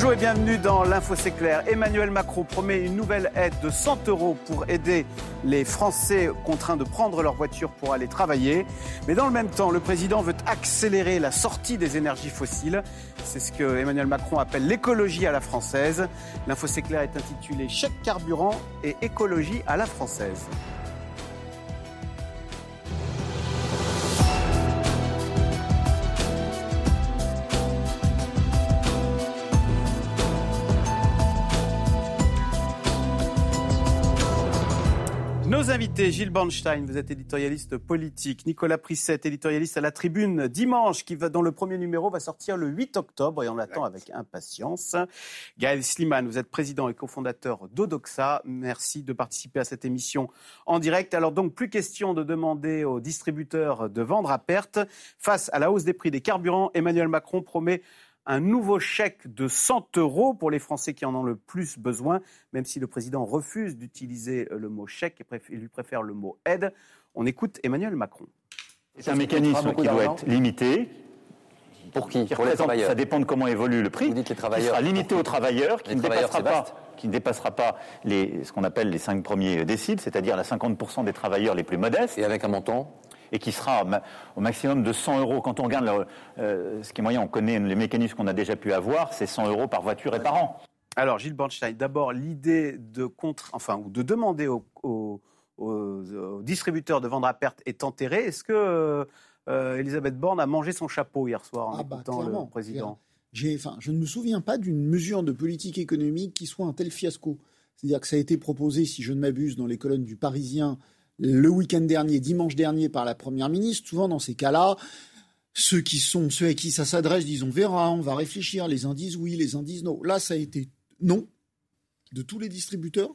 Bonjour et bienvenue dans l'Info C'est. Emmanuel Macron promet une nouvelle aide de 100 euros pour aider les Français contraints de prendre leur voiture pour aller travailler. Mais dans le même temps, le président veut accélérer la sortie des énergies fossiles. C'est ce que Emmanuel Macron appelle l'écologie à la française. L'Info C'est est intitulé Chèque carburant et écologie à la française. Nos invités, Gilles Bornstein, vous êtes éditorialiste politique, Nicolas Prissette, éditorialiste à la Tribune Dimanche, qui va, dont le premier numéro va sortir le 8 octobre et on l'attend avec impatience. Gaël Sliman, vous êtes président et cofondateur d'Odoxa. Merci de participer à cette émission en direct. Alors donc, plus question de demander aux distributeurs de vendre à perte. Face à la hausse des prix des carburants, Emmanuel Macron promet un nouveau chèque de 100 euros pour les Français qui en ont le plus besoin, même si le président refuse d'utiliser le mot chèque et lui préfère le mot aide. On écoute Emmanuel Macron. C'est un mécanisme qui doit être limité. Pour qui Pour les travailleurs Ça dépend de comment évolue le prix. Vous dites les travailleurs. Qui sera limité aux travailleurs, qui ne dépassera pas qui ne dépassera pas les, ce qu'on appelle les cinq premiers déciles, c'est-à-dire la 50% des travailleurs les plus modestes. Et avec un montant et qui sera au maximum de 100 euros. Quand on regarde euh, ce qui est moyen, on connaît les mécanismes qu'on a déjà pu avoir, c'est 100 euros par voiture et par an. Alors, Gilles Bornstein, d'abord, l'idée de contre, enfin, ou de demander aux, distributeurs de vendre à perte est enterrée. Est-ce que euh, Elisabeth Borne a mangé son chapeau hier soir en ah bah, écoutant le président enfin, Je ne me souviens pas d'une mesure de politique économique qui soit un tel fiasco. C'est-à-dire que ça a été proposé, si je ne m'abuse, dans les colonnes du Parisien le week-end dernier, dimanche dernier, par la Première ministre. Souvent, dans ces cas-là, ceux qui sont, ceux à qui ça s'adresse disent on verra, on va réfléchir. Les uns oui, les uns disent non. Là, ça a été non de tous les distributeurs,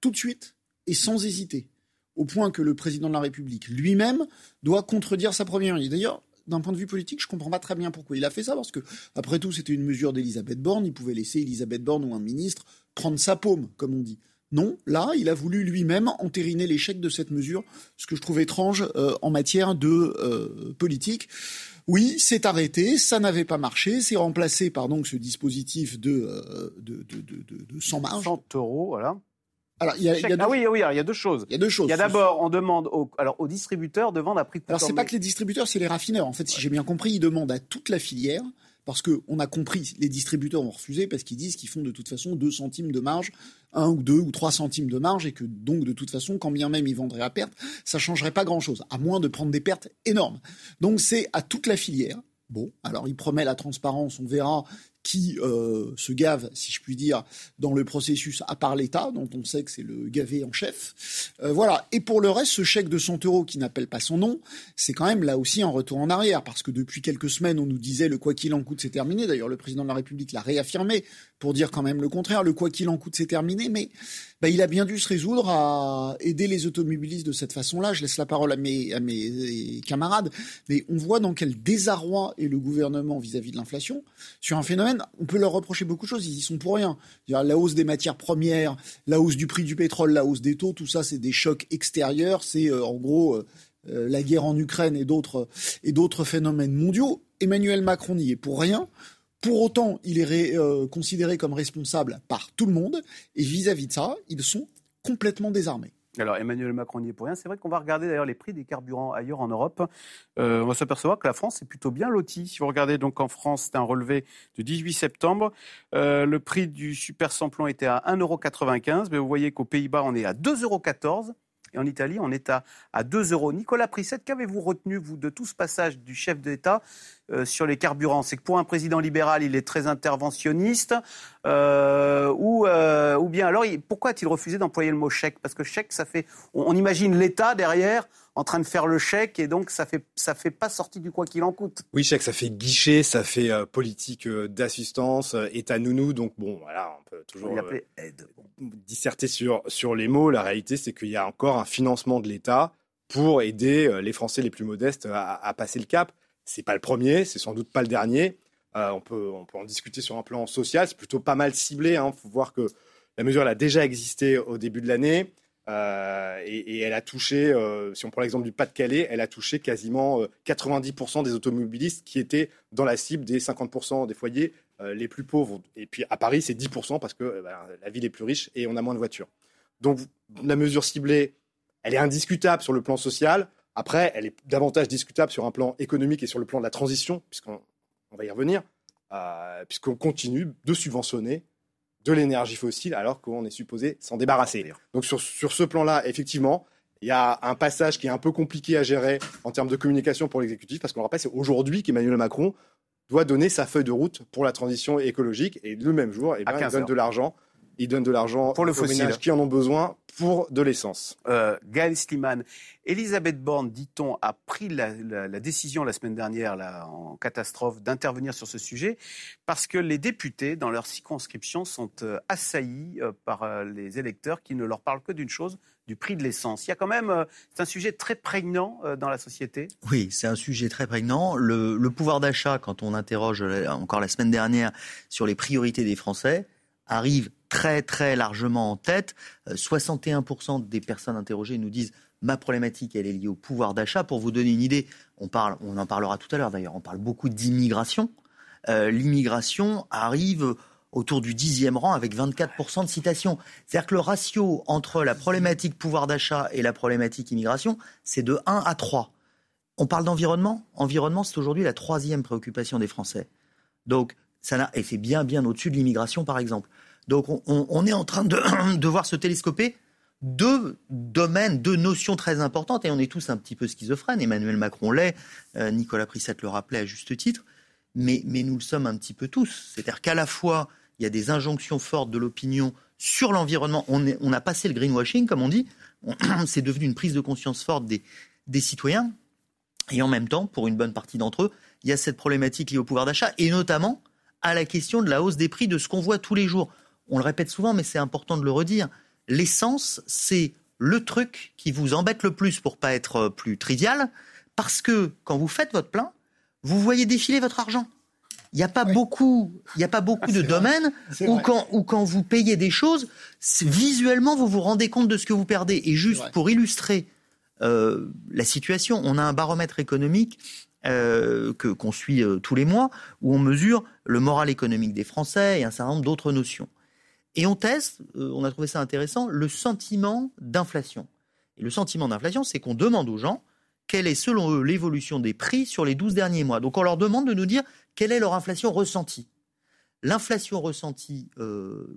tout de suite et sans hésiter. Au point que le président de la République lui-même doit contredire sa première ministre. D'ailleurs, d'un point de vue politique, je ne comprends pas très bien pourquoi il a fait ça, parce que, après tout, c'était une mesure d'Elisabeth Borne. Il pouvait laisser Elisabeth Borne ou un ministre prendre sa paume, comme on dit. Non, là, il a voulu lui-même entériner l'échec de cette mesure, ce que je trouve étrange euh, en matière de euh, politique. Oui, c'est arrêté, ça n'avait pas marché, c'est remplacé par donc ce dispositif de, euh, de, de, de, de, sans marge. 100 euros, voilà. Alors, il y a, il y a deux... Ah oui, oui, il y a deux choses. Il y a deux choses. Il y a d'abord, on demande aux, alors, aux distributeurs de vendre à prix Alors, c'est pas que les distributeurs, c'est les raffineurs. En fait, si j'ai bien compris, ils demandent à toute la filière parce qu'on a compris, les distributeurs ont refusé parce qu'ils disent qu'ils font de toute façon 2 centimes de marge, 1 ou 2 ou 3 centimes de marge, et que donc de toute façon, quand bien même ils vendraient à perte, ça changerait pas grand-chose, à moins de prendre des pertes énormes. Donc c'est à toute la filière. Bon, alors il promet la transparence, on verra qui euh, se gave, si je puis dire, dans le processus, à part l'État, dont on sait que c'est le gavé en chef. Euh, voilà. Et pour le reste, ce chèque de 100 euros qui n'appelle pas son nom, c'est quand même là aussi un retour en arrière, parce que depuis quelques semaines, on nous disait le quoi qu'il en coûte, c'est terminé. D'ailleurs, le président de la République l'a réaffirmé pour dire quand même le contraire. Le quoi qu'il en coûte, c'est terminé. Mais bah, il a bien dû se résoudre à aider les automobilistes de cette façon-là. Je laisse la parole à mes, à mes camarades. Mais on voit dans quel désarroi est le gouvernement vis-à-vis de l'inflation sur un phénomène. On peut leur reprocher beaucoup de choses. Ils y sont pour rien. La hausse des matières premières, la hausse du prix du pétrole, la hausse des taux, tout ça, c'est des chocs extérieurs. C'est euh, en gros euh, euh, la guerre en Ukraine et d'autres phénomènes mondiaux. Emmanuel Macron n'y est pour rien. Pour autant, il est considéré comme responsable par tout le monde, et vis-à-vis de ça, ils sont complètement désarmés. Alors Emmanuel Macron n'y est pour rien. C'est vrai qu'on va regarder d'ailleurs les prix des carburants ailleurs en Europe. Euh, on va s'apercevoir que la France est plutôt bien lotie. Si vous regardez donc en France, c'est un relevé du 18 septembre. Euh, le prix du super samplon était à 1,95€, mais vous voyez qu'aux Pays-Bas, on est à 2,14€. Et en Italie, on est à, à 2 euros. Nicolas Prissette, qu'avez-vous retenu, vous, de tout ce passage du chef d'État? Euh, sur les carburants C'est que pour un président libéral, il est très interventionniste euh, ou, euh, ou bien alors, pourquoi a-t-il refusé d'employer le mot chèque? Parce que chèque, ça fait... On, imagine l'État derrière en train de faire le chèque et donc ça fait ça fait pas sortie du quoi qu'il en coûte. Oui, chèque, ça fait guichet, ça fait politique d'assistance, État nounou. Donc bon, voilà, on peut toujours aide. disserter sur sur les mots. La réalité, c'est qu'il y a encore un financement de l'État pour aider les Français les plus modestes à, à passer le cap. C'est pas le premier, c'est sans doute pas le dernier. Euh, on, peut, on peut en discuter sur un plan social. C'est plutôt pas mal ciblé. Il hein. faut voir que la mesure a déjà existé au début de l'année. Euh, et, elle a touché, euh, si on prend l'exemple du Pas-de-Calais, elle a touché quasiment euh, 90% des automobilistes qui étaient dans la cible des 50% des foyers les plus pauvres. Et puis à Paris, c'est 10% parce que bah, la ville est plus riche et on a moins de voitures. Donc la mesure ciblée, elle est indiscutable sur le plan social. Après, elle est davantage discutable sur un plan économique et sur le plan de la transition, puisqu'on on va y revenir, euh, puisqu'on continue de subventionner de l'énergie fossile alors qu'on est supposé s'en débarrasser. Donc sur, sur ce plan-là, effectivement, il y a un passage qui est un peu compliqué à gérer en termes de communication pour l'exécutif, parce qu'on le rappelle, c'est aujourd'hui qu'Emmanuel Macron doit donner sa feuille de route pour la transition écologique, et le même jour, eh ben, il 15 donne heures. de l'argent. Il donne de l'argent Pour le aux fossile. ménages qui en ont besoin pour de l'essence. Euh, Gaël Sliman, Elisabeth Borne, dit-on, a pris la, la- la décision la semaine dernière, là, en catastrophe, d'intervenir sur ce sujet, parce que les députés, dans leur circonscription, sont euh, assaillis euh, par euh, les électeurs qui ne leur parlent que d'une chose, du prix de l'essence. Il y a quand même, c'est un sujet très prégnant dans la société. Oui, c'est un sujet très prégnant. Le, le pouvoir d'achat, quand on interroge encore la semaine dernière sur les priorités des Français, arrive très très largement en tête. Euh, 61% des personnes interrogées nous disent ma problématique elle est liée au pouvoir d'achat. Pour vous donner une idée, on parle, on en parlera tout à l'heure d'ailleurs. On parle beaucoup d'immigration. Euh, L'immigration arrive autour du dixième rang avec 24% de citations. C'est-à-dire que le ratio entre la problématique pouvoir d'achat et la problématique immigration, c'est de 1 à 3. On parle d'environnement? Environnement, c'est aujourd'hui la troisième préoccupation des Français. Donc, ça n'a, et c'est bien, bien au-dessus de l'immigration, par exemple. Donc, on, est en train de, de voir se télescoper deux domaines, deux notions très importantes, et on est tous un petit peu schizophrènes. Emmanuel Macron l'est, euh, Nicolas Prissette le rappelait à juste titre, mais, mais nous le sommes un petit peu tous. C'est-à-dire qu'à la fois, il y a des injonctions fortes de l'opinion sur l'environnement. On, a passé le greenwashing, comme on dit. C'est devenu une prise de conscience forte des, des citoyens. Et en même temps, pour une bonne partie d'entre eux, il y a cette problématique liée au pouvoir d'achat et notamment à la question de la hausse des prix de ce qu'on voit tous les jours. On le répète souvent, mais c'est important de le redire. L'essence, c'est le truc qui vous embête le plus pour pas être euh, plus trivial, parce que quand vous faites votre plein, vous voyez défiler votre argent. Il n'y a pas beaucoup, il n'y a pas beaucoup de c'est vrai. domaines où vrai. quand, où quand vous payez des choses, visuellement vous vous rendez compte de ce que vous perdez. Et juste pour illustrer euh, la situation, on a un baromètre économique euh, que qu'on suit euh, tous les mois où on mesure le moral économique des Français et un certain nombre d'autres notions. Et on teste, euh, on a trouvé ça intéressant, le sentiment d'inflation. Et le sentiment d'inflation, c'est qu'on demande aux gens quelle est selon eux l'évolution des prix sur les 12 derniers mois. Donc on leur demande de nous dire quelle est leur inflation ressentie. L'inflation ressentie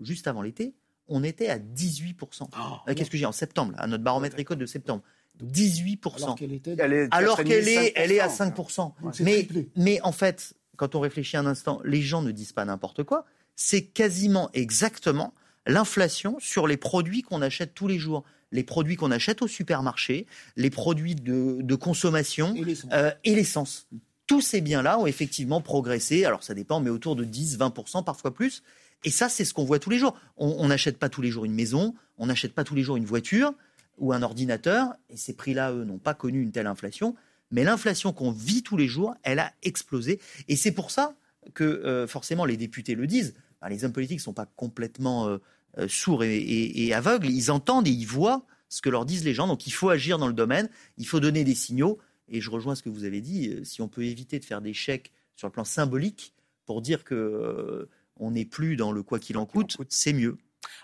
juste avant l'été, on était à 18%. Euh, Qu'est-ce que j'ai en septembre, là, à notre baromètre éco de septembre 18%. Alors qu'elle était. Est Alors 4,5%. qu'elle est, elle est à 5%. Donc c'est Mais, en fait, quand on réfléchit un instant, les gens ne disent pas n'importe quoi. C'est quasiment exactement l'inflation sur les produits qu'on achète tous les jours. Les produits qu'on achète au supermarché, les produits de, de consommation Et l'essence. euh, et l'essence. Tous ces biens-là ont effectivement progressé. Alors ça dépend, mais autour de 10, 20%, parfois plus. Et ça, c'est ce qu'on voit tous les jours. On n'achète pas tous les jours une maison, on n'achète pas tous les jours une voiture ou un ordinateur. Et ces prix-là, eux, n'ont pas connu une telle inflation. Mais l'inflation qu'on vit tous les jours, elle a explosé. Et c'est pour ça que euh, forcément les députés le disent. Ben, les hommes politiques ne sont pas complètement euh, euh, sourds et, et- et aveugles. Ils entendent et ils voient ce que leur disent les gens. Donc il faut agir dans le domaine, il faut donner des signaux. Et je rejoins ce que vous avez dit. Si on peut éviter de faire des chèques sur le plan symbolique pour dire que on n'est plus dans le quoi qu'il en coûte. c'est mieux.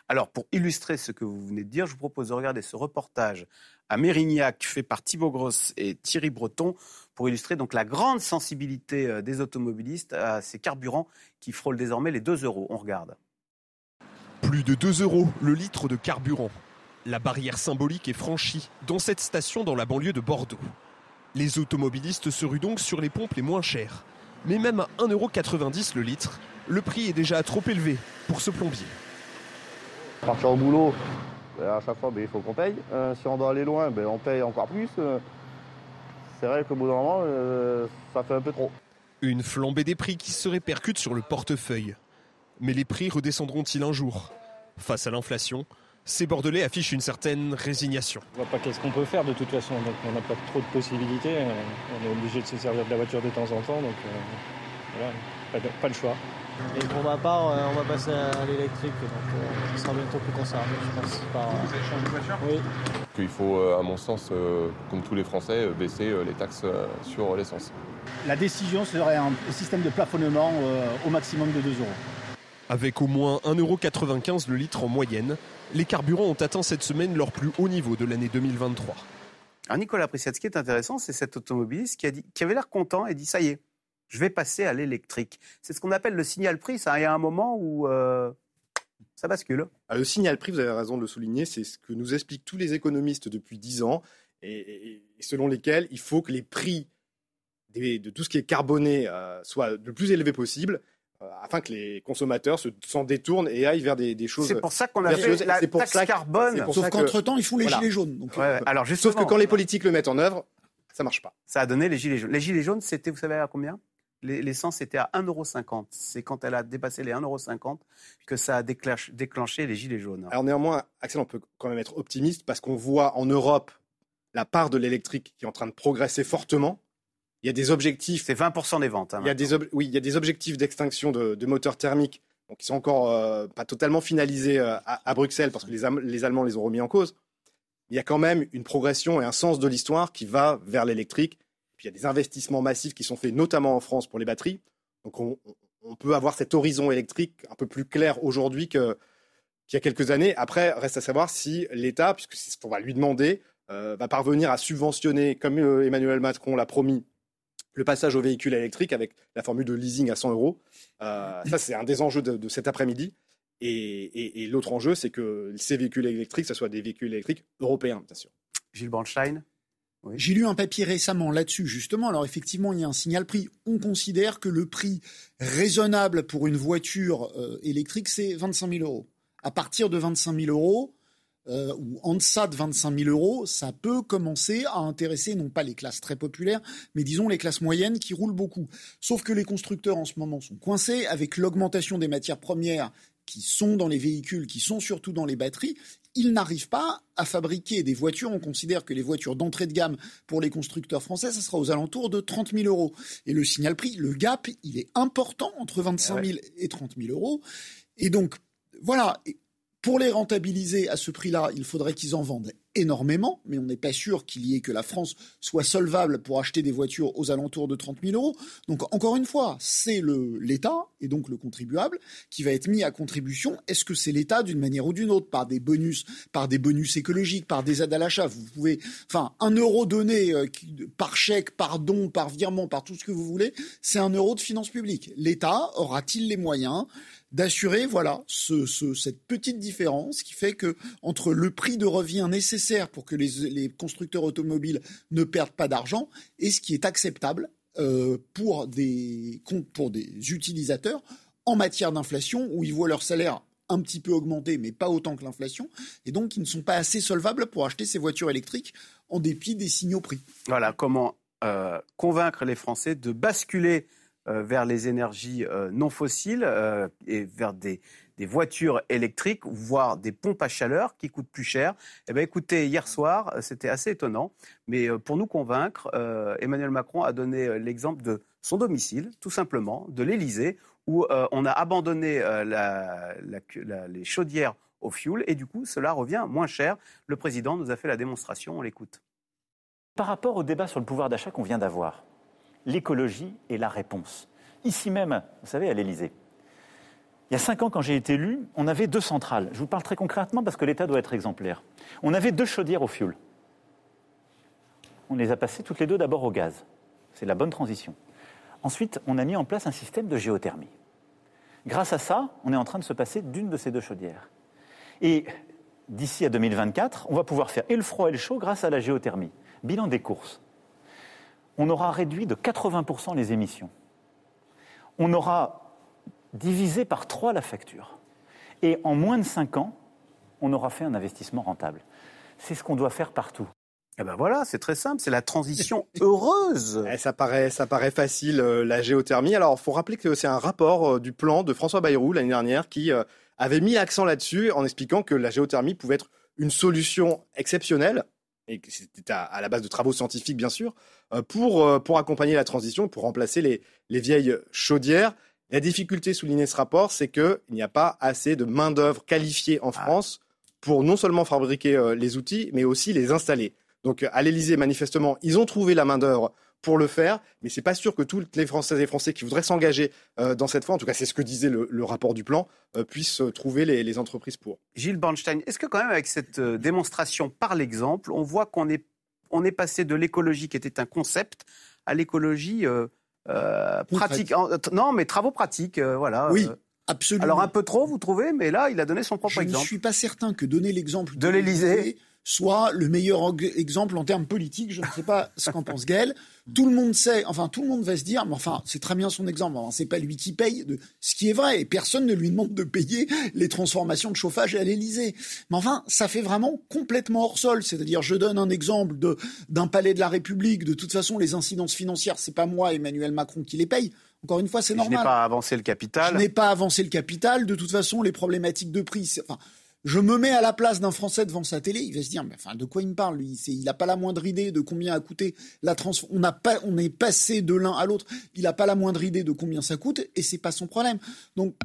Alors, pour illustrer ce que vous venez de dire, je vous propose de regarder ce reportage à Mérignac fait par Thibaut Grosse et Thierry Breton pour illustrer donc la grande sensibilité euh, des automobilistes à ces carburants qui frôlent désormais les 2 euros. On regarde. Plus de 2 euros le litre de carburant. La barrière symbolique est franchie dans cette station dans la banlieue de Bordeaux. Les automobilistes se ruent donc sur les pompes les moins chères. Mais même à 1,90€ le litre, le prix est déjà trop élevé pour ce plombier. Partir au boulot, ben, à chaque fois, ben, il faut qu'on paye. Euh, si on doit aller loin, ben, on paye encore plus. Euh, c'est vrai qu'au bout d'un moment, euh, ça fait un peu trop. Une flambée des prix qui se répercute sur le portefeuille. Mais les prix redescendront-ils un jour? Face à l'inflation, ces Bordelais affichent une certaine résignation. On voit pas qu'est-ce qu'on peut faire de toute façon, donc on n'a pas trop de possibilités. On est obligé de se servir de la voiture de temps en temps, donc euh, voilà, pas, de- pas le choix. Et pour ma part, euh, on va passer à l'électrique, donc euh, ça sera bientôt plus concerné, je pense. Par... Vous avez changé de voiture? Oui. Il faut, euh, à mon sens, euh, comme tous les Français, euh, baisser euh, les taxes euh, sur l'essence. La décision serait un système de plafonnement euh, au maximum de 2 euros. Avec au moins 1,95€ le litre en moyenne, les carburants ont atteint cette semaine leur plus haut niveau de l'année 2023. Alors Nicolas Prissat, ce qui est intéressant, c'est cet automobiliste qui, a dit, qui avait l'air content et dit ça y est, je vais passer à l'électrique. C'est ce qu'on appelle le signal prix. Ça, il y a un moment où euh, ça bascule. Ah, le signal prix, vous avez raison de le souligner, c'est ce que nous expliquent tous les économistes depuis 10 ans, et, et- et selon lesquels il faut que les prix des- de tout ce qui est carboné euh, soient le plus élevés possible, euh, afin que les consommateurs se- s'en détournent et aillent vers des, des choses. C'est pour ça qu'on a fait la pour taxe ça que- carbone. pour Sauf qu'entre-temps, ils font les Voilà. gilets jaunes. Donc, Ouais, ouais. alors justement, Sauf que quand les politiques le mettent en œuvre, ça marche pas. ça a donné les gilets jaunes. Les gilets jaunes, c'était, vous savez à combien? L'essence était à 1,50€. C'est quand elle a dépassé les 1,50€ que ça a déclenché, les gilets jaunes. Alors néanmoins, Axel, on peut quand même être optimiste parce qu'on voit en Europe la part de l'électrique qui est en train de progresser fortement. Il y a des objectifs. C'est 20% des ventes. hein, Il y a des oui, il y a des objectifs d'extinction de, de moteurs thermiques donc qui sont encore euh, pas totalement finalisés euh, à, à Bruxelles parce que les Allemands les ont remis en cause. Il y a quand même une progression et un sens de l'histoire qui va vers l'électrique. Puis il y a des investissements massifs qui sont faits notamment en France pour les batteries. Donc on, peut avoir cet horizon électrique un peu plus clair aujourd'hui qu'il y a quelques années. Après, reste à savoir si l'État, puisque c'est ce qu'on va lui demander, euh, va parvenir à subventionner, comme euh, Emmanuel Macron l'a promis, le passage aux véhicules électriques avec la formule de leasing à 100 euros. Euh, ça, c'est un des enjeux de, cet après-midi. Et l'autre enjeu, c'est que ces véhicules électriques, ce soit des véhicules électriques européens, bien sûr. Gilles Bornstein J'ai lu un papier récemment là-dessus, justement. Alors, effectivement, il y a un signal prix. On considère que le prix raisonnable pour une voiture euh, électrique, c'est 25 000 euros. À partir de 25 000 euros, euh, ou en deçà de 25 000 euros, ça peut commencer à intéresser non pas les classes très populaires, mais disons les classes moyennes qui roulent beaucoup. Sauf que les constructeurs en ce moment sont coincés avec l'augmentation des matières premières qui sont dans les véhicules, qui sont surtout dans les batteries. Ils n'arrivent pas à fabriquer des voitures. On considère que les voitures d'entrée de gamme pour les constructeurs français, ça sera aux alentours de 30 000 euros. Et le signal prix, le gap, il est important entre 25 000 et 30 000 euros. Et donc, voilà. Pour les rentabiliser à ce prix-là, il faudrait qu'ils en vendent énormément, mais on n'est pas sûr qu'il y ait que la France soit solvable pour acheter des voitures aux alentours de 30 000 euros. Donc, encore une fois, c'est l'État, et donc le contribuable, qui va être mis à contribution. Est-ce que c'est l'État d'une manière ou d'une autre, par des bonus, par des bonus écologiques, par des aides à l'achat? Vous pouvez, enfin, un euro donné euh, par chèque, par don, par virement, par tout ce que vous voulez, c'est un euro de finances publiques. L'État aura-t-il les moyens d'assurer voilà ce, ce- cette petite différence qui fait que entre le prix de revient nécessaire pour que les, constructeurs automobiles ne perdent pas d'argent et ce qui est acceptable euh, pour des pour des utilisateurs en matière d'inflation où ils voient leur salaire un petit peu augmenter mais pas autant que l'inflation et donc ils ne sont pas assez solvables pour acheter ces voitures électriques en dépit des signaux prix. Voilà comment euh, convaincre les Français de basculer euh, vers les énergies non fossiles et vers des, des voitures électriques, voire des pompes à chaleur qui coûtent plus cher. Eh bien, écoutez, hier soir, euh, c'était assez étonnant, mais euh, pour nous convaincre, euh, Emmanuel Macron a donné l'exemple de son domicile, tout simplement, de l'Élysée, où on a abandonné les chaudières au fioul, et du coup, cela revient moins cher. Le président nous a fait la démonstration, on l'écoute. Par rapport au débat sur le pouvoir d'achat qu'on vient d'avoir, l'écologie est la réponse. Ici même, vous savez, à l'Élysée. Il y a cinq ans, quand j'ai été élu, on avait deux centrales. Je vous parle très concrètement parce que l'État doit être exemplaire. On avait deux chaudières au fioul. On les a passées toutes les deux d'abord au gaz. C'est la bonne transition. Ensuite, on a mis en place un système de géothermie. Grâce à ça, on est en train de se passer d'une de ces deux chaudières. Et d'ici à 2024, on va pouvoir faire et le froid et le chaud grâce à la géothermie. Bilan des courses. On aura réduit de 80% les émissions. On aura divisé par trois la facture. Et en moins de 5 ans, on aura fait un investissement rentable. C'est ce qu'on doit faire partout. Eh ben voilà, c'est très simple, c'est la transition heureuse. Eh, ça, paraît, ça paraît facile, euh, la géothermie. Alors, il faut rappeler que c'est un rapport euh, du plan de François Bayrou l'année dernière qui euh, avait mis l'accent là-dessus en expliquant que la géothermie pouvait être une solution exceptionnelle, et que c'était à, à la base de travaux scientifiques, bien sûr, euh, pour, euh, pour accompagner la transition, pour remplacer les, les vieilles chaudières. La difficulté soulignée ce rapport, c'est qu'il n'y a pas assez de main-d'œuvre qualifiée en France pour non seulement fabriquer euh, les outils, mais aussi les installer. Donc à l'Élysée, manifestement, ils ont trouvé la main-d'œuvre pour le faire, mais c'est pas sûr que toutes les Françaises et Français qui voudraient s'engager euh, dans cette voie, en tout cas c'est ce que disait le, le rapport du plan, euh, puissent euh, trouver les, les entreprises pour. Gilles Bornstein, est-ce que quand même avec cette euh, démonstration par l'exemple, on voit qu'on est, on est passé de l'écologie qui était un concept à l'écologie euh, euh, pratique Non, mais travaux pratiques, euh, voilà. Oui, euh. absolument. Alors un peu trop, vous trouvez, mais là, il a donné son propre Je ne exemple. suis pas certain que donner l'exemple De l'Élysée. Soit le meilleur exemple en termes politiques. Je ne sais pas ce qu'en pense Gaël. Tout le monde sait, enfin tout le monde va se dire, mais enfin c'est très bien son exemple. Enfin, c'est pas lui qui paye, de, ce qui est vrai. Et personne ne lui demande de payer les transformations de chauffage à l'Élysée. Mais enfin, ça fait vraiment complètement hors sol. C'est-à-dire, je donne un exemple de d'un palais de la République. De toute façon, les incidences financières, c'est pas moi, Emmanuel Macron, qui les paye. Encore une fois, c'est Je n'ai normal. pas avancé le capital. Je n'ai pas avancé le capital. De toute façon, les problématiques de prix. Enfin, je me mets à la place d'un Français devant sa télé. Il va se dire, mais enfin, de quoi il me parle lui? Il n'a pas la moindre idée de combien a coûté la trans. On n'a pas, on est passé de l'un à l'autre. Il n'a pas la moindre idée de combien ça coûte, et c'est pas son problème. Donc,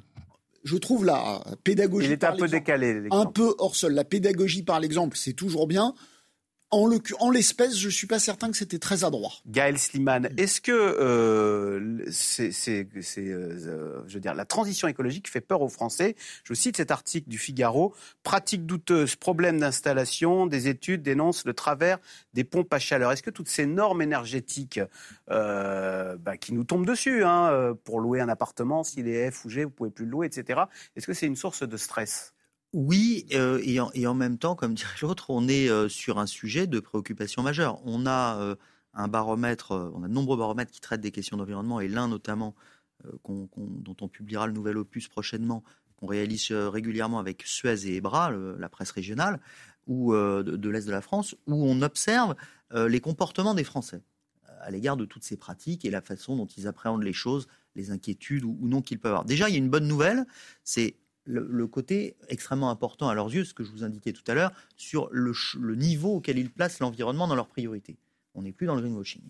je trouve la pédagogie. Il est par un peu décalé. un peu hors sol. La pédagogie par l'exemple, c'est toujours bien. En le- en l'espèce, je suis pas certain que c'était très adroit. Gaël Sliman, est-ce que euh, euh, je veux dire, la transition écologique fait peur aux Français? Je cite cet article du Figaro. Pratique douteuse, problème d'installation, des études dénoncent le travers des pompes à chaleur. Est-ce que toutes ces normes énergétiques euh, bah, qui nous tombent dessus, hein, pour louer un appartement, s'il est F ou G, vous pouvez plus le louer, etc. Est-ce que c'est une source de stress? Oui, euh, et, en, même temps, comme dirait l'autre, on est euh, sur un sujet de préoccupation majeure. On a euh, un baromètre, on a de nombreux baromètres qui traitent des questions d'environnement, et l'un notamment, dont on publiera le nouvel opus prochainement, qu'on réalise régulièrement avec Suez et Ebra, la presse régionale, ou de, l'Est de la France, où on observe les comportements des Français à l'égard de toutes ces pratiques et la façon dont ils appréhendent les choses, les inquiétudes ou non qu'ils peuvent avoir. Déjà, il y a une bonne nouvelle, c'est le, côté extrêmement important à leurs yeux, ce que je vous indiquais tout à l'heure, sur le, niveau auquel ils placent l'environnement dans leurs priorités. On n'est plus dans le greenwashing.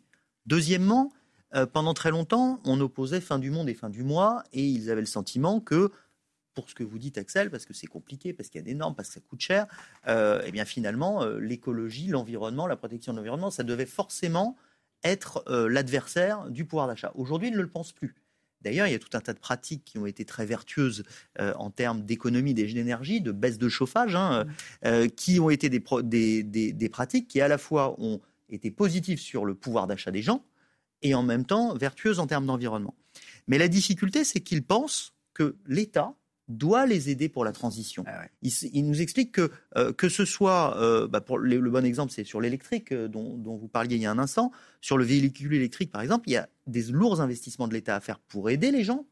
Deuxièmement, euh, pendant très longtemps, on opposait fin du monde et fin du mois, et ils avaient le sentiment que, pour ce que vous dites, Axel, parce que c'est compliqué, parce qu'il y a des normes, parce que ça coûte cher, euh, eh bien finalement, euh, l'écologie, l'environnement, la protection de l'environnement, ça devait forcément être euh, l'adversaire du pouvoir d'achat. Aujourd'hui, ils ne le pensent plus. D'ailleurs, il y a tout un tas de pratiques qui ont été très vertueuses euh, en termes d'économie d'énergie, de baisse de chauffage, hein, euh, qui ont été des, pro- des, des- des pratiques qui à la fois ont été positives sur le pouvoir d'achat des gens et en même temps vertueuses en termes d'environnement. Mais la difficulté, c'est qu'ils pensent que l'État doit les aider pour la transition. Ah ouais. Il, nous explique que euh, que ce soit, euh, bah, pour le, le bon exemple, c'est sur l'électrique euh, dont, dont vous parliez il y a un instant, sur le véhicule électrique par exemple, il y a des lourds investissements de l'État à faire pour aider les gens.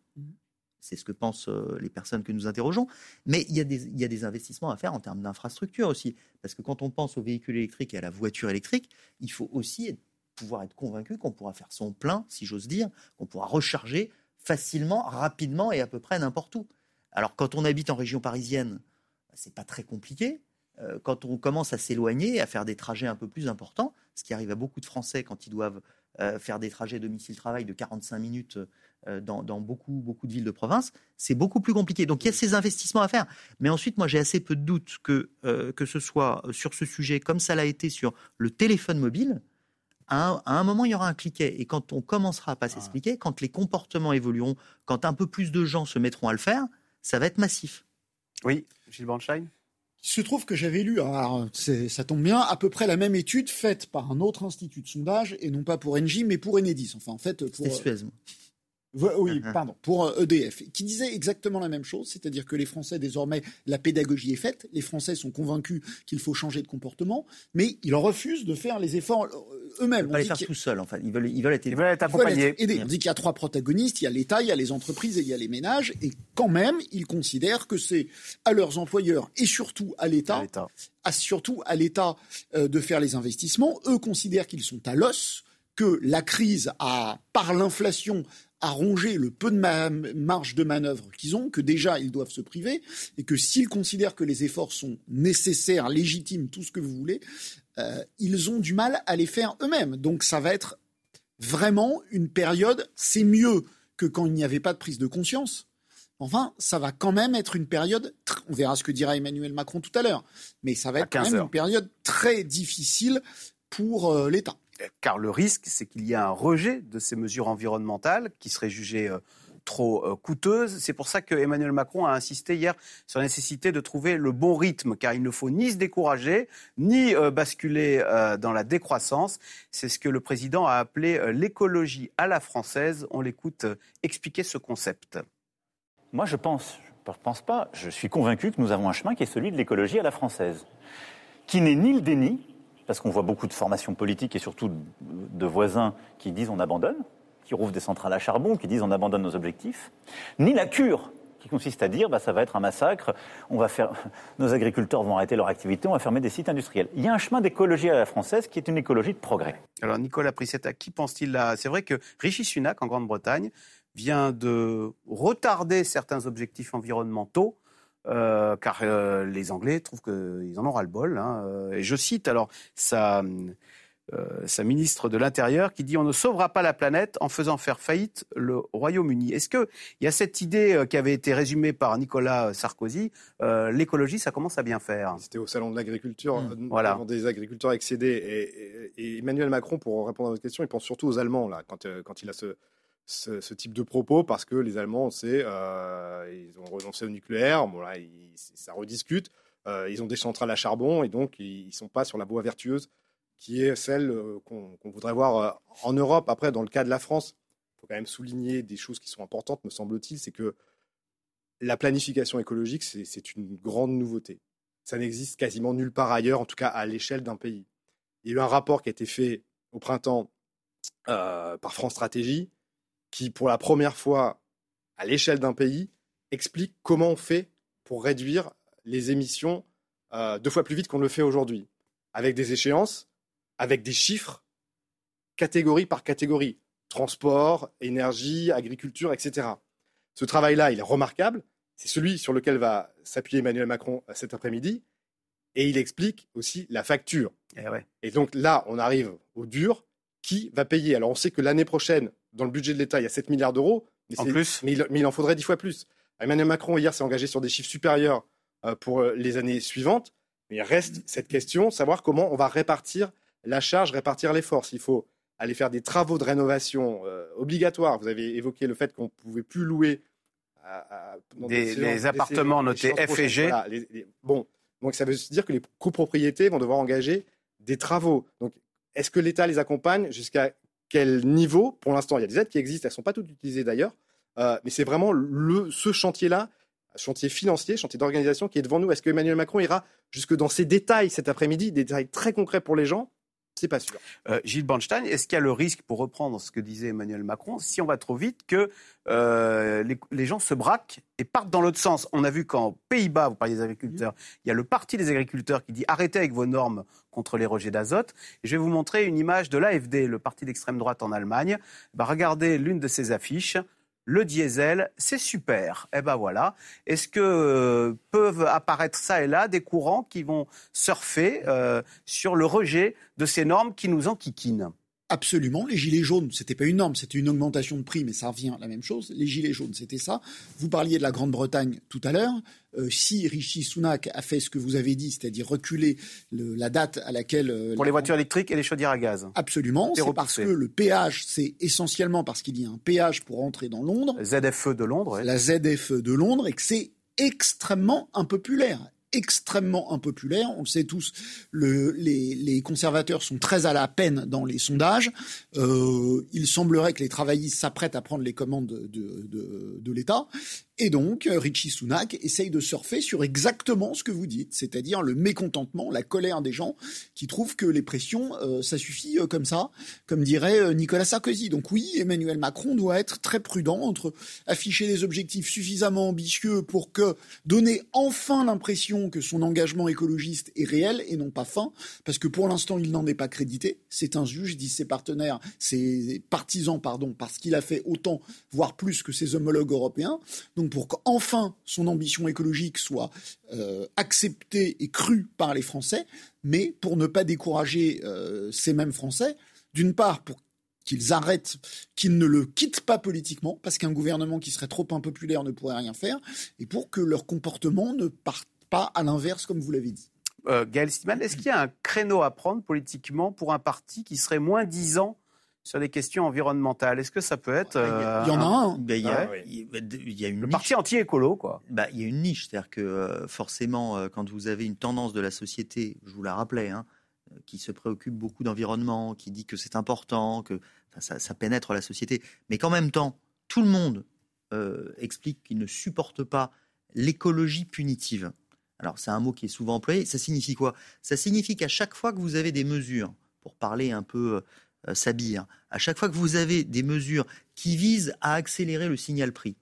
C'est ce que pensent les personnes que nous interrogeons. Mais il y, a des, il y a des investissements à faire en termes d'infrastructure aussi. Parce que quand on pense au véhicule électrique et à la voiture électrique, il faut aussi être- pouvoir être convaincu qu'on pourra faire son plein, si j'ose dire, qu'on pourra recharger facilement, rapidement et à peu près n'importe où. Alors quand on habite en région parisienne, bah, c'est pas très compliqué. Euh, quand on commence à s'éloigner, à faire des trajets un peu plus importants, ce qui arrive à beaucoup de Français quand ils doivent euh, faire des trajets domicile-travail de 45 minutes euh, dans, dans beaucoup, beaucoup de villes de province, c'est beaucoup plus compliqué. Donc il y a ces investissements à faire. Mais ensuite, moi j'ai assez peu de doutes que, euh, que ce soit sur ce sujet, comme ça l'a été sur le téléphone mobile, à un, à un moment, il y aura un cliquet. Et quand on commencera à pas s'expliquer, quand les comportements évolueront, quand un peu plus de gens se mettront à le faire, ça va être massif. Oui, Gilles Bornstein? Il se trouve que j'avais lu, alors c'est- ça tombe bien, à peu près la même étude faite par un autre institut de sondage, et non pas pour Engie, mais pour Enedis. Enfin, en fait, pour. C'était Suez. Oui, pardon, pour euh, EDF, qui disait exactement la même chose, c'est-à-dire que les Français, désormais, la pédagogie est faite, les Français sont convaincus qu'il faut changer de comportement, mais ils refusent de faire les efforts euh, Ils eux-mêmes. veulent On pas les faire tout seuls, en fait. Ils veulent, ils veulent être Ils veulent être ils veulent accompagnés. être aidés. On dit qu'il y a trois protagonistes, il y a l'État, il y a les entreprises et il y a les ménages, et quand même, ils considèrent que c'est à leurs employeurs et surtout à l'État. à- surtout à l'État euh, de faire les investissements. Eux considèrent qu'ils sont à l'os, que la crise a, par l'inflation, a rongé le peu de ma- marge de manœuvre qu'ils ont, que déjà ils doivent se priver, et que s'ils considèrent que les efforts sont nécessaires, légitimes, tout ce que vous voulez, euh, ils ont du mal à les faire eux-mêmes. Donc ça va être vraiment une période, c'est mieux que quand il n'y avait pas de prise de conscience. Enfin, ça va quand même être une période, on verra ce que dira Emmanuel Macron tout à l'heure, mais ça va être quand même une période très difficile pour euh, l'État. Car le risque, c'est qu'il y a un rejet de ces mesures environnementales qui seraient jugées euh, trop euh, coûteuses. C'est pour ça que Emmanuel Macron a insisté hier sur la nécessité de trouver le bon rythme, car il ne faut ni se décourager, ni basculer dans la décroissance. C'est ce que le président a appelé l'écologie à la française. On l'écoute expliquer ce concept. Moi, je pense, je ne pense pas, je suis convaincu que nous avons un chemin qui est celui de l'écologie à la française, qui n'est ni le déni, parce qu'on voit beaucoup de formations politiques et surtout de voisins qui disent on abandonne, qui rouvrent des centrales à charbon, qui disent on abandonne nos objectifs, ni la cure, qui consiste à dire bah, ça va être un massacre, on va faire, nos agriculteurs vont arrêter leur activité, on va fermer des sites industriels. Il y a un chemin d'écologie à la française qui est une écologie de progrès. Alors Nicolas Prissetta, qui pense-t-il là? C'est vrai que Rishi Sunak en Grande-Bretagne vient de retarder certains objectifs environnementaux. Euh, car euh, les Anglais trouvent qu'ils en ont ras-le-bol. Hein, euh, et je cite alors sa, sa ministre de l'Intérieur qui dit On ne sauvera pas la planète en faisant faire faillite le Royaume-Uni. Est-ce qu'il y a cette idée qui avait été résumée par Nicolas Sarkozy L'écologie, ça commence à bien faire? C'était au Salon de l'Agriculture, mmh. voilà. des agriculteurs excédés. Et, et, Emmanuel Macron, pour répondre à votre question, il pense surtout aux Allemands, là, quand, quand il a ce, ce, type de propos parce que les Allemands, on sait, euh, ils ont renoncé au nucléaire, bon là, ça rediscute. Euh, ils ont des centrales à charbon et donc ils ne sont pas sur la voie vertueuse qui est celle euh, qu'on voudrait voir en Europe. Après, dans le cas de la France, il faut quand même souligner des choses qui sont importantes, me semble-t-il, c'est que la planification écologique, c'est une grande nouveauté. Ça n'existe quasiment nulle part ailleurs, en tout cas à l'échelle d'un pays. Il y a eu un rapport qui a été fait au printemps par France Stratégie, qui, pour la première fois à l'échelle d'un pays, explique comment on fait pour réduire les émissions euh, deux fois plus vite qu'on le fait aujourd'hui, avec des échéances, avec des chiffres, catégorie par catégorie, transport, énergie, agriculture, etc. Ce travail-là, il est remarquable. C'est celui sur lequel va s'appuyer Emmanuel Macron euh, cet après-midi. Et il explique aussi la facture. Eh et donc là, on arrive au dur. Qui va payer? Alors on sait que l'année prochaine, dans le budget de l'État, il y a 7 milliards d'euros. Mais, en plus mais il, en faudrait 10 fois plus. Emmanuel Macron, hier, s'est engagé sur des chiffres supérieurs euh, pour euh, les années suivantes. Mais il reste cette question, savoir comment on va répartir la charge, répartir les forces. Il faut aller faire des travaux de rénovation euh, obligatoires. Vous avez évoqué le fait qu'on ne pouvait plus louer des, appartements notés F et G. bon, donc ça veut dire que les copropriétés vont devoir engager des travaux. Donc, est-ce que l'État les accompagne jusqu'à quel niveau. Pour l'instant, il y a des aides qui existent, elles ne sont pas toutes utilisées d'ailleurs, euh, mais c'est vraiment le, ce chantier-là, chantier financier, chantier d'organisation qui est devant nous. Est-ce que Emmanuel Macron ira jusque dans ces détails cet après-midi, des détails très concrets pour les gens? C'est pas sûr. Euh, Gilles Bornstein, est-ce qu'il y a le risque, pour reprendre ce que disait Emmanuel Macron, si on va trop vite, que euh, les, gens se braquent et partent dans l'autre sens? On a vu qu'en Pays-Bas, vous parliez des agriculteurs, il y a le parti des agriculteurs qui dit arrêtez avec vos normes contre les rejets d'azote. je vais vous montrer une image de l'AFD, le parti d'extrême droite en Allemagne. Bah, regardez l'une de ces affiches le diesel, c'est super. Eh ben voilà. Est-ce que euh, peuvent apparaître ça et là des courants qui vont surfer euh, sur le rejet de ces normes qui nous enquiquinent? Absolument. Les gilets jaunes, c'était pas une norme, c'était une augmentation de prix, mais ça revient à la même chose. Les gilets jaunes, c'était ça. Vous parliez de la Grande-Bretagne tout à l'heure. Euh, si Rishi Sunak a fait ce que vous avez dit, c'est-à-dire reculer la date à laquelle... Euh, pour les voitures électriques et les chaudières à gaz. Absolument. C'est parce que le péage, c'est essentiellement parce qu'il y a un péage pour entrer dans Londres. ZFE de Londres. La ZFE de Londres et que c'est extrêmement impopulaire extrêmement impopulaire. On le sait tous, le, les, les, conservateurs sont très à la peine dans les sondages. Euh, il semblerait que les travaillistes s'apprêtent à prendre les commandes de, de, de l'État. Et donc, euh, Richie Sunak essaye de surfer sur exactement ce que vous dites, c'est-à-dire le mécontentement, la colère des gens qui trouvent que les pressions, euh, ça suffit euh, comme ça, comme dirait Nicolas Sarkozy. Donc oui, Emmanuel Macron doit être très prudent entre afficher des objectifs suffisamment ambitieux pour que donner enfin l'impression que son engagement écologiste est réel et non pas fin, parce que pour l'instant, il n'en est pas crédité. C'est un juge, disent ses partenaires, ses partisans, pardon, parce qu'il a fait autant, voire plus que ses homologues européens. Pour qu'enfin son ambition écologique soit euh, acceptée et crue par les Français, mais pour ne pas décourager euh, ces mêmes Français, d'une part pour qu'ils arrêtent, qu'ils ne le quittent pas politiquement, parce qu'un gouvernement qui serait trop impopulaire ne pourrait rien faire, et pour que leur comportement ne parte pas à l'inverse, comme vous l'avez dit. Euh, Gaël Stiman, est-ce qu'il y a un créneau à prendre politiquement pour un parti qui serait moins disant sur les questions environnementales Est-ce que ça peut être Il y en a un. Ben, il, y a, Ouais. il- il y a une le niche. parti anti-écolo, quoi Bah, il y a une niche, c'est-à-dire que euh, forcément, euh, quand vous avez une tendance de la société, je vous la rappelais, hein, euh, qui se préoccupe beaucoup d'environnement, qui dit que c'est important, que enfin, ça, ça pénètre la société, mais qu'en même temps, tout le monde euh, explique qu'il ne supporte pas l'écologie punitive. Alors, c'est un mot qui est souvent employé. Ça signifie quoi? Ça signifie qu'à chaque fois que vous avez des mesures, pour parler un peu euh, sabir, à chaque fois que vous avez des mesures qui visent à accélérer le signal prix,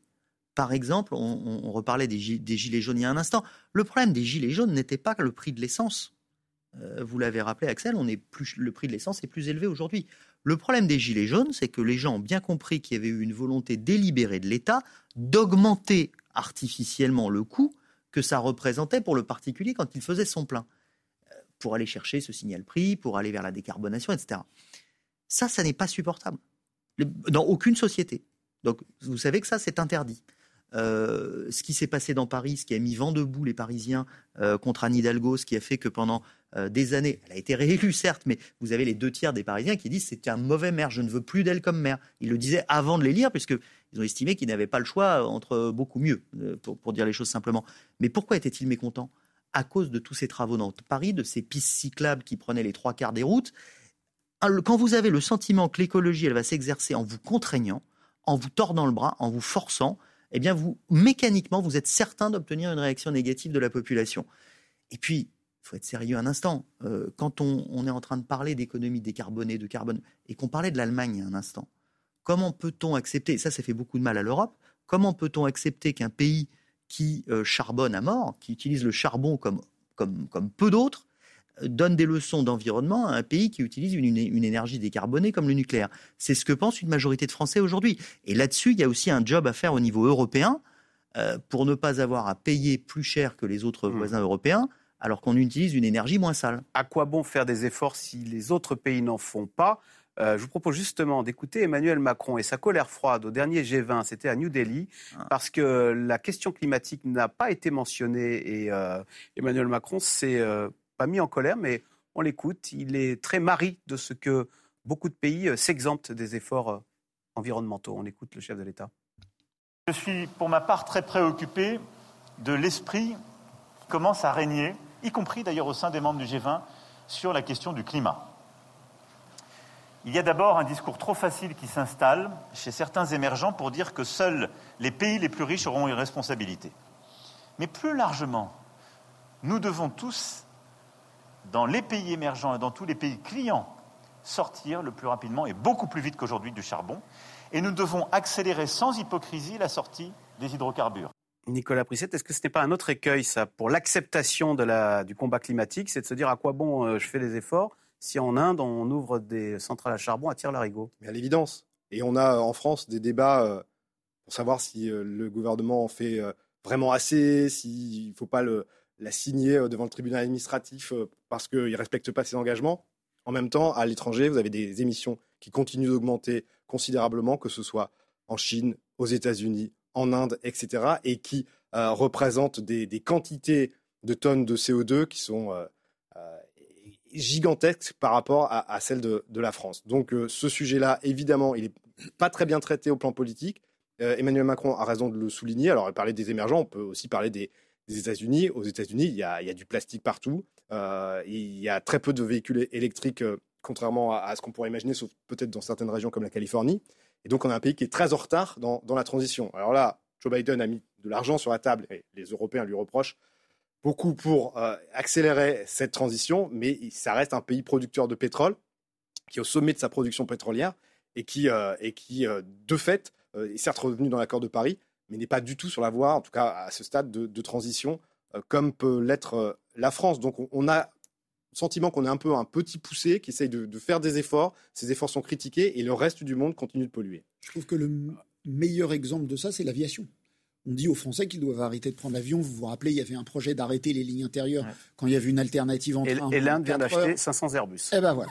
par exemple, on, reparlait des gilets jaunes il y a un instant. Le problème des gilets jaunes n'était pas le prix de l'essence. Euh, vous l'avez rappelé, Axel, on est plus, le prix de l'essence est plus élevé aujourd'hui. Le problème des gilets jaunes, c'est que les gens ont bien compris qu'il y avait eu une volonté délibérée de l'État d'augmenter artificiellement le coût que ça représentait pour le particulier quand il faisait son plein, euh, pour aller chercher ce signal prix, pour aller vers la décarbonation, etc. Ça, ça n'est pas supportable Le- dans aucune société. Donc, vous savez que ça, c'est interdit. Euh, ce qui s'est passé dans Paris, ce qui a mis vent debout les Parisiens euh, contre Anne Hidalgo, ce qui a fait que pendant euh, des années, elle a été réélue certes, mais vous avez les deux tiers des Parisiens qui disent c'est un mauvais maire, je ne veux plus d'elle comme maire. Ils le disaient avant de l'élire, puisque ils ont estimé qu'ils n'avaient pas le choix entre beaucoup mieux, pour dire les choses simplement. Mais pourquoi étaient-ils mécontents? À cause de tous ces travaux dans Paris, de ces pistes cyclables qui prenaient les trois quarts des routes. Alors, Quand vous avez le sentiment que l'écologie, elle va s'exercer en vous contraignant, en vous tordant le bras, en vous forçant, eh bien, vous, mécaniquement, vous êtes certain d'obtenir une réaction négative de la population. Et puis, il faut être sérieux un instant. Euh, quand on, est en train de parler d'économie décarbonée, de carbone, et qu'on parlait de l'Allemagne un instant, comment peut-on accepter, ça, ça fait beaucoup de mal à l'Europe, comment peut-on accepter qu'un pays qui euh, charbonne à mort, qui utilise le charbon comme, comme, comme peu d'autres, donne des leçons d'environnement à un pays qui utilise une, une énergie décarbonée comme le nucléaire. C'est ce que pense une majorité de Français aujourd'hui. Et là-dessus, il y a aussi un job à faire au niveau européen euh, pour ne pas avoir à payer plus cher que les autres Mmh. voisins européens alors qu'on utilise une énergie moins sale. À quoi bon faire des efforts si les autres pays n'en font pas? Euh, je vous propose justement d'écouter Emmanuel Macron et sa colère froide au dernier G20, c'était à New Delhi, Ah. parce que la question climatique n'a pas été mentionnée et euh, Emmanuel Macron s'est euh, pas mis en colère, mais on l'écoute, il est très mari de ce que beaucoup de pays euh, s'exemptent des efforts euh, environnementaux. On écoute le chef de l'État. Je suis pour ma part très préoccupé de l'esprit qui commence à régner, y compris d'ailleurs au sein des membres du G20, sur la question du climat. Il y a d'abord un discours trop facile qui s'installe chez certains émergents pour dire que seuls les pays les plus riches auront une responsabilité. Mais plus largement, nous devons tous, dans les pays émergents et dans tous les pays clients, sortir le plus rapidement et beaucoup plus vite qu'aujourd'hui du charbon. Et nous devons accélérer sans hypocrisie la sortie des hydrocarbures. Nicolas Prissette, est-ce que ce n'est pas un autre écueil, ça, pour l'acceptation de la- du combat climatique C'est de se dire à quoi bon euh, je fais des efforts si en Inde, on ouvre des centrales à charbon à tire-larigot Mais à l'évidence. Et on a euh, en France des débats euh, pour savoir si euh, le gouvernement en fait euh, vraiment assez, s'il ne faut pas le, la signer euh, devant le tribunal administratif euh, parce qu'il ne respecte pas ses engagements. En même temps, à l'étranger, vous avez des émissions qui continuent d'augmenter considérablement, que ce soit en Chine, aux États-Unis, en Inde, etc., et qui euh, représentent des, des quantités de tonnes de CO2 qui sont gigantesques par rapport à, celles de, de la France. Donc ce sujet-là, évidemment, il n'est pas très bien traité au plan politique. Emmanuel Macron a raison de le souligner. Alors, parlait des émergents, on peut aussi parler des États-Unis. Aux États-Unis, il y a, du plastique partout. Euh, il y a très peu de véhicules électriques, euh, contrairement à, ce qu'on pourrait imaginer, sauf peut-être dans certaines régions comme la Californie. Et donc, on a un pays qui est très en retard dans, la transition. Alors là, Joe Biden a mis de l'argent sur la table et les Européens lui reprochent beaucoup pour euh, accélérer cette transition, mais ça reste un pays producteur de pétrole qui est au sommet de sa production pétrolière et qui, de fait, est certes revenu dans l'accord de Paris, mais n'est pas du tout sur la voie, en tout cas à ce stade, de, transition, euh, comme peut l'être euh, la France. Donc on, a le sentiment qu'on est un peu un petit poussé qui essaye de, de faire des efforts. Ces efforts sont critiqués et le reste du monde continue de polluer. Je trouve que le meilleur exemple de ça, c'est l'aviation. On dit aux Français qu'ils doivent arrêter de prendre l'avion. Vous vous rappelez, il y avait un projet d'arrêter les lignes intérieures quand il y avait une alternative en Et, train. et l'Inde vient 24 d'acheter heures. 500 Airbus. Eh ben voilà.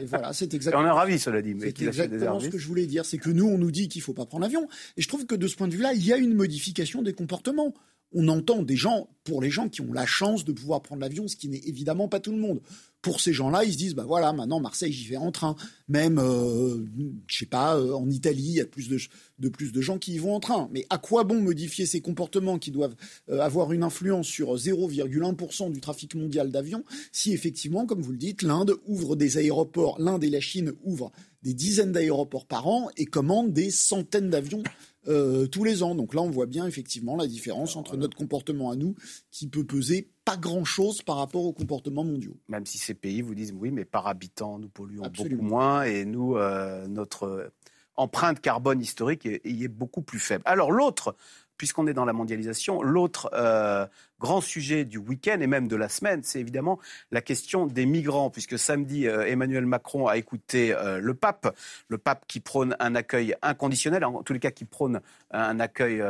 Et voilà, c'est Et exactement. on est ravis, cela dit, mais C'est des exactement ce que je voulais dire. C'est que nous, on nous dit qu'il faut pas prendre l'avion. Et je trouve que de ce point de vue-là, il y a une modification des comportements. On entend des gens, pour les gens qui ont la chance de pouvoir prendre l'avion, ce qui n'est évidemment pas tout le monde. Pour ces gens-là, ils se disent, bah voilà, maintenant Marseille, j'y vais en train. Même, euh, je sais pas, euh, en Italie, il y a plus de, de plus de gens qui y vont en train. Mais à quoi bon modifier ces comportements qui doivent euh, avoir une influence sur 0,1% du trafic mondial d'avions si effectivement, comme vous le dites, l'Inde ouvre des aéroports, l'Inde et la Chine ouvrent des dizaines d'aéroports par an et commandent des centaines d'avions euh, tous les ans. Donc là, on voit bien effectivement la différence entre notre comportement à nous, qui peut peser pas grand-chose par rapport aux comportements mondiaux. Même si ces pays vous disent oui, mais par habitant, nous polluons Absolument. beaucoup moins et nous, euh, notre empreinte carbone historique y est beaucoup plus faible. Alors l'autre, puisqu'on est dans la mondialisation, l'autre euh, grand sujet du week-end et même de la semaine, c'est évidemment la question des migrants, puisque samedi, euh, Emmanuel Macron a écouté euh, le pape, le pape qui prône un accueil inconditionnel, en tous les cas qui prône un accueil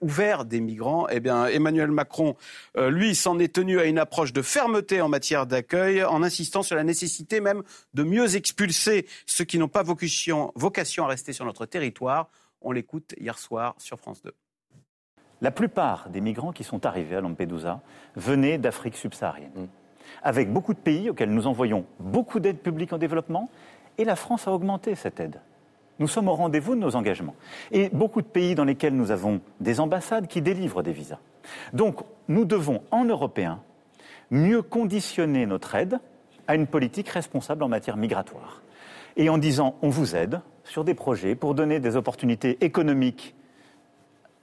ouvert des migrants. Eh bien, Emmanuel Macron, lui, s'en est tenu à une approche de fermeté en matière d'accueil, en insistant sur la nécessité même de mieux expulser ceux qui n'ont pas vocation à rester sur notre territoire. On l'écoute hier soir sur France 2. La plupart des migrants qui sont arrivés à Lampedusa venaient d'Afrique subsaharienne, avec beaucoup de pays auxquels nous envoyons beaucoup d'aide publique en développement, et la France a augmenté cette aide. Nous sommes au rendez-vous de nos engagements. Et beaucoup de pays dans lesquels nous avons des ambassades qui délivrent des visas. Donc, nous devons, en Européens, mieux conditionner notre aide à une politique responsable en matière migratoire. Et en disant, on vous aide sur des projets pour donner des opportunités économiques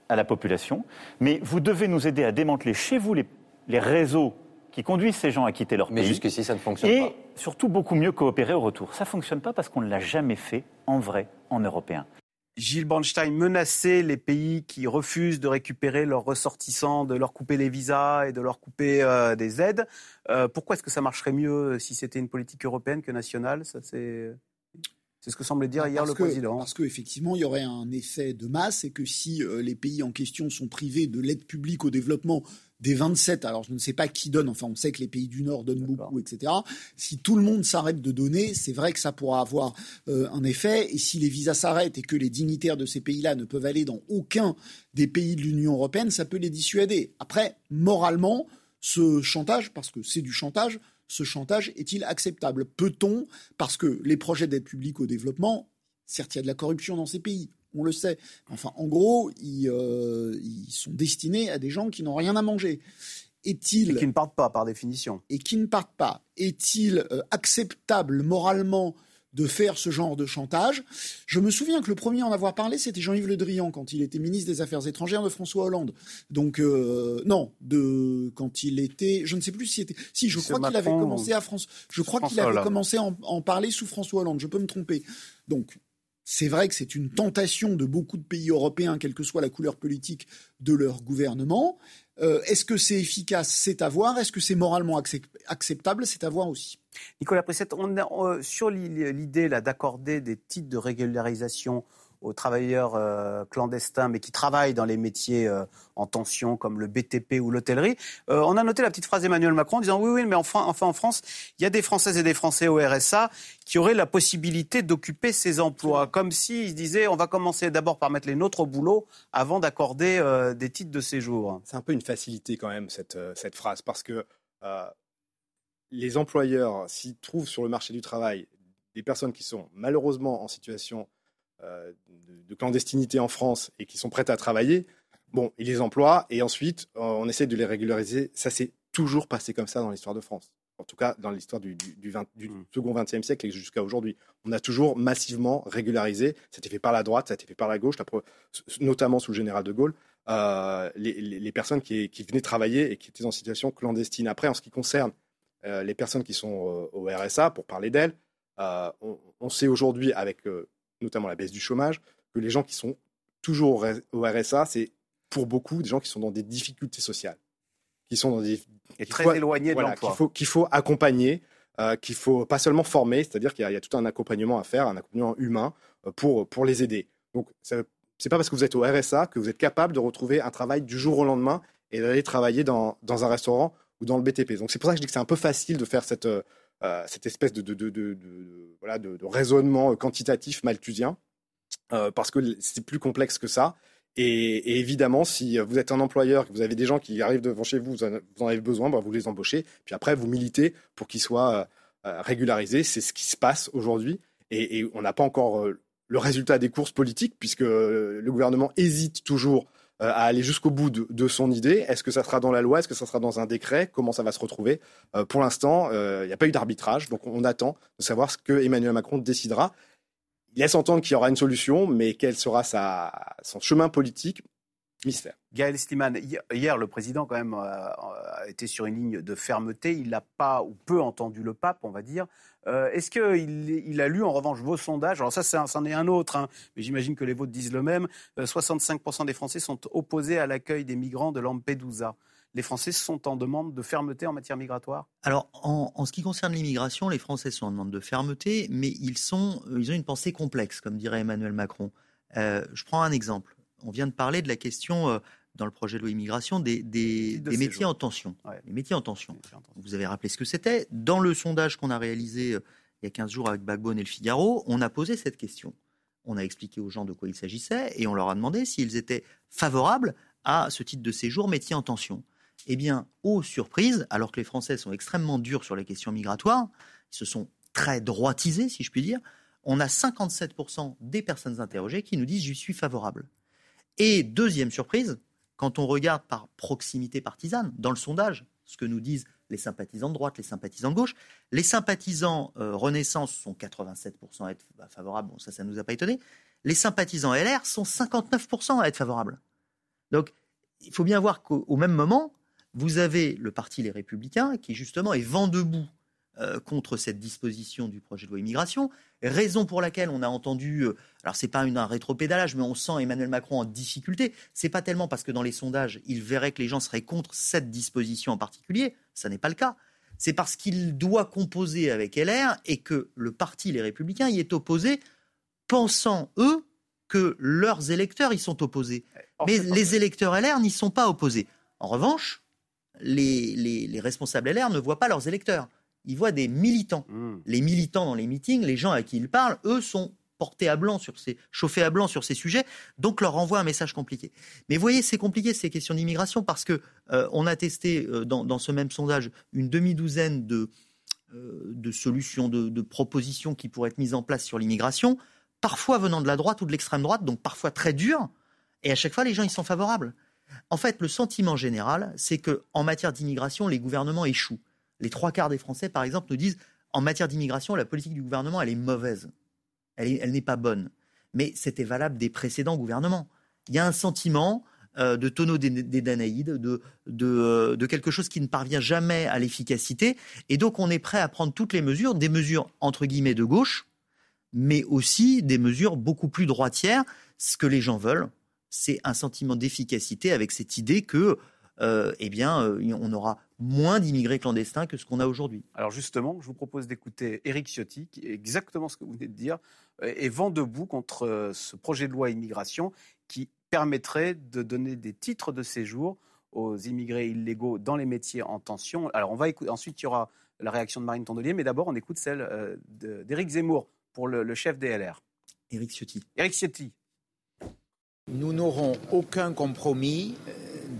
à la population, mais vous devez nous aider à démanteler chez vous les, les réseaux qui conduisent ces gens à quitter leur Mais pays. jusqu'ici, ça ne fonctionne et pas. surtout beaucoup mieux coopérer au retour. Ça ne fonctionne pas parce qu'on ne l'a jamais fait en vrai, en européen. Gilles Bornstein menaçait les pays qui refusent de récupérer leurs ressortissants, de leur couper les visas et de leur couper euh, des aides. Euh, pourquoi est-ce que ça marcherait mieux si c'était une politique européenne que nationale? Ça, c'est... c'est ce que semblait dire hier Parce le que- président. Parce qu'effectivement, il y aurait un effet de masse et que si euh, les pays en question sont privés de l'aide publique au développement des 27, alors je ne sais pas qui donne, enfin on sait que les pays du Nord donnent beaucoup, etc. Si tout le monde s'arrête de donner, c'est vrai que ça pourra avoir euh, un effet. Et si les visas s'arrêtent et que les dignitaires de ces pays-là ne peuvent aller dans aucun des pays de l'Union européenne, ça peut les dissuader. Après, moralement, ce chantage, parce que c'est du chantage, ce chantage est-il acceptable? Peut-on, parce que les projets d'aide publique au développement, certes, il y a de la corruption dans ces pays, on le sait. Enfin, en gros, ils, euh, ils sont destinés à des gens qui n'ont rien à manger. Est-il Et qui ne partent pas, par définition. et qui ne partent pas, est-il euh, acceptable moralement de faire ce genre de chantage Je me souviens que le premier à en avoir parlé, c'était Jean-Yves Le Drian quand il était ministre des Affaires étrangères de François Hollande. Donc euh, non, de quand il était, je ne sais plus si c'était, si je crois qu'il avait commencé à France, je crois qu'il avait Hollande. commencé à en, en parler sous François Hollande. Je peux me tromper. Donc c'est vrai que c'est une tentation de beaucoup de pays européens, quelle que soit la couleur politique de leur gouvernement. Euh, Est-ce que c'est efficace C'est à voir. Est-ce que c'est moralement accep- acceptable C'est à voir aussi. Nicolas Prissette, euh, sur l'i- l'idée d'accorder des titres de régularisation aux travailleurs euh, clandestins, mais qui travaillent dans les métiers euh, en tension, comme le BTP ou l'hôtellerie. Euh, on a noté la petite phrase d'Emmanuel Macron en disant oui, oui, mais enfin, enfin en France, il y a des Françaises et des Français au RSA qui auraient la possibilité d'occuper ces emplois, comme s'ils se disaient on va commencer d'abord par mettre les nôtres au boulot avant d'accorder des titres de séjour. C'est un peu une facilité quand même, cette, cette phrase, parce que les employeurs, s'ils trouvent sur le marché du travail des personnes qui sont malheureusement en situation euh, de, de clandestinité en France et qui sont prêtes à travailler, bon, ils les emploient et ensuite euh, on essaie de les régulariser. Ça s'est toujours passé comme ça dans l'histoire de France. En tout cas, dans l'histoire du, du, du, 20 du second XXe siècle et jusqu'à aujourd'hui. On a toujours massivement régularisé. Ça a été fait par la droite, ça a été fait par la gauche, la notamment sous le général de Gaulle, euh, les, les- les personnes qui, qui venaient travailler et qui étaient en situation clandestine. Après, en ce qui concerne euh, les personnes qui sont euh, au RSA, pour parler d'elles, on, on sait aujourd'hui, avec notamment la baisse du chômage, que les gens qui sont toujours au RSA, c'est pour beaucoup des gens qui sont dans des difficultés sociales, qui sont dans des Et très faut- éloignés de l'emploi. Qu'il faut, qu'il faut accompagner, euh, qu'il faut pas seulement former, c'est-à-dire qu'il y, a- il y a tout un accompagnement à faire, un accompagnement humain euh, pour, pour les aider. Donc c'est pas parce que vous êtes au RSA que vous êtes capable de retrouver un travail du jour au lendemain et d'aller travailler dans, dans un restaurant ou dans le BTP. Donc c'est pour ça que je dis que c'est un peu facile de faire cette, euh, cette espèce de, de, raisonnement quantitatif malthusien, euh, parce que c'est plus complexe que ça. Et, évidemment, si vous êtes un employeur, que vous avez des gens qui arrivent devant chez vous, vous en, avez besoin, bah, vous les embauchez, puis après vous militez pour qu'ils soient euh, régularisés. C'est ce qui se passe aujourd'hui, et, on n'a pas encore le résultat des courses politiques, puisque le gouvernement hésite toujours euh, à aller jusqu'au bout de, son idée. Est-ce que ça sera dans la loi? Est-ce que ça sera dans un décret? Comment ça va se retrouver? Euh, Pour l'instant, euh, il n'y a pas eu d'arbitrage, donc on attend de savoir ce que Emmanuel Macron décidera. Il laisse entendre qu'il y aura une solution, mais quel sera son chemin politique? Mystère. Gaël Sliman, hier, le président, quand même, a été sur une ligne de fermeté. Il n'a pas ou peu entendu le pape, on va dire. Euh, est-ce qu'il il a lu en revanche vos sondages? Alors ça, c'en est un autre, hein, mais j'imagine que les vôtres disent le même. 65% euh, des Français sont opposés à l'accueil des migrants de Lampedusa. Les Français sont en demande de fermeté en matière migratoire? Alors, en, ce qui concerne l'immigration, les Français sont en demande de fermeté, mais ils, sont, euh, ils ont une pensée complexe, comme dirait Emmanuel Macron. je prends un exemple. On vient de parler de la question dans le projet de loi immigration des, des, métiers en tension. Les métiers en tension. Vous avez rappelé ce que c'était. Dans le sondage qu'on a réalisé euh, il y a 15 jours avec Backbone et le Figaro, on a posé cette question. On a expliqué aux gens de quoi il s'agissait et on leur a demandé s'ils étaient favorables à ce titre de séjour métier en tension. Eh bien, aux surprises, alors que les Français sont extrêmement durs sur les questions migratoires, ils se sont très droitisés, si je puis dire, on a 57% des personnes interrogées qui nous disent je suis favorable. Et deuxième surprise, quand on regarde par proximité partisane, dans le sondage, ce que nous disent les sympathisants de droite, les sympathisants de gauche, les sympathisants euh, Renaissance sont 87% à être favorables, bon ça, ça ne nous a pas étonné. Les sympathisants LR sont 59% à être favorables. Donc, il faut bien voir qu'au même moment, vous avez le parti Les Républicains qui justement est vent debout euh, contre cette disposition du projet de loi immigration. Raison pour laquelle on a entendu, euh, alors c'est pas une, un rétropédalage, mais on sent Emmanuel Macron en difficulté. C'est pas tellement parce que dans les sondages, il verrait que les gens seraient contre cette disposition en particulier. Ça n'est pas le cas. C'est parce qu'il doit composer avec LR et que le parti Les Républicains y est opposé, pensant eux que leurs électeurs y sont opposés. Mais les électeurs LR n'y sont pas opposés. En revanche, les, les responsables LR ne voient pas leurs électeurs il voit des militants. Hmm. Les militants dans les meetings, les gens à qui il parle, eux sont portés à blanc sur ces, chauffés à blanc sur ces sujets, donc leur envoie un message compliqué. Mais vous voyez, c'est compliqué ces questions d'immigration parce que euh, on a testé euh, dans, ce même sondage une demi-douzaine de, euh, de solutions, de, de, propositions qui pourraient être mises en place sur l'immigration, parfois venant de la droite ou de l'extrême droite, donc parfois très dures, et à chaque fois les gens ils sont favorables. En fait, le sentiment général, c'est que en matière d'immigration, les gouvernements échouent les trois quarts des Français, par exemple, nous disent en matière d'immigration, la politique du gouvernement, elle est mauvaise. Elle, n'est pas bonne. Mais c'était valable des précédents gouvernements. Il y a un sentiment euh, de tonneau des, Danaïdes, de, euh, de, quelque chose qui ne parvient jamais à l'efficacité. Et donc, on est prêt à prendre toutes les mesures, des mesures entre guillemets de gauche, mais aussi des mesures beaucoup plus droitières. Ce que les gens veulent, c'est un sentiment d'efficacité avec cette idée que euh, eh bien, on aura moins d'immigrés clandestins que ce qu'on a aujourd'hui. Alors justement, je vous propose d'écouter Éric Ciotti, qui est exactement ce que vous venez de dire, et vent debout contre euh, ce projet de loi immigration qui permettrait de donner des titres de séjour aux immigrés illégaux dans les métiers en tension. Alors on va écouter, ensuite il y aura la réaction de Marine Tondelier, mais d'abord on écoute celle d'Éric Zemmour pour le, le chef DLR. Éric Ciotti. Éric Ciotti. Nous n'aurons aucun compromis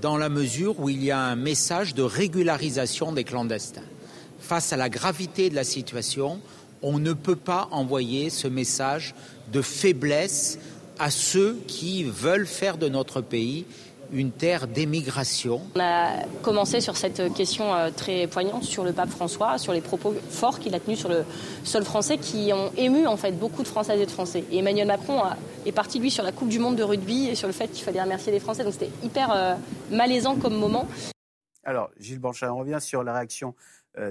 dans la mesure où il y a un message de régularisation des clandestins. Face à la gravité de la situation, on ne peut pas envoyer ce message de faiblesse à ceux qui veulent faire de notre pays une terre d'émigration. On a commencé sur cette question euh, très poignante sur le pape François, sur les propos forts qu'il a tenus sur le sol français qui ont ému en fait beaucoup de Françaises et de Français. Et Emmanuel Macron est parti lui sur la Coupe du Monde de rugby et sur le fait qu'il fallait remercier les Français. Donc c'était hyper euh, malaisant comme moment. Alors Gilles Banchat, on revient sur la réaction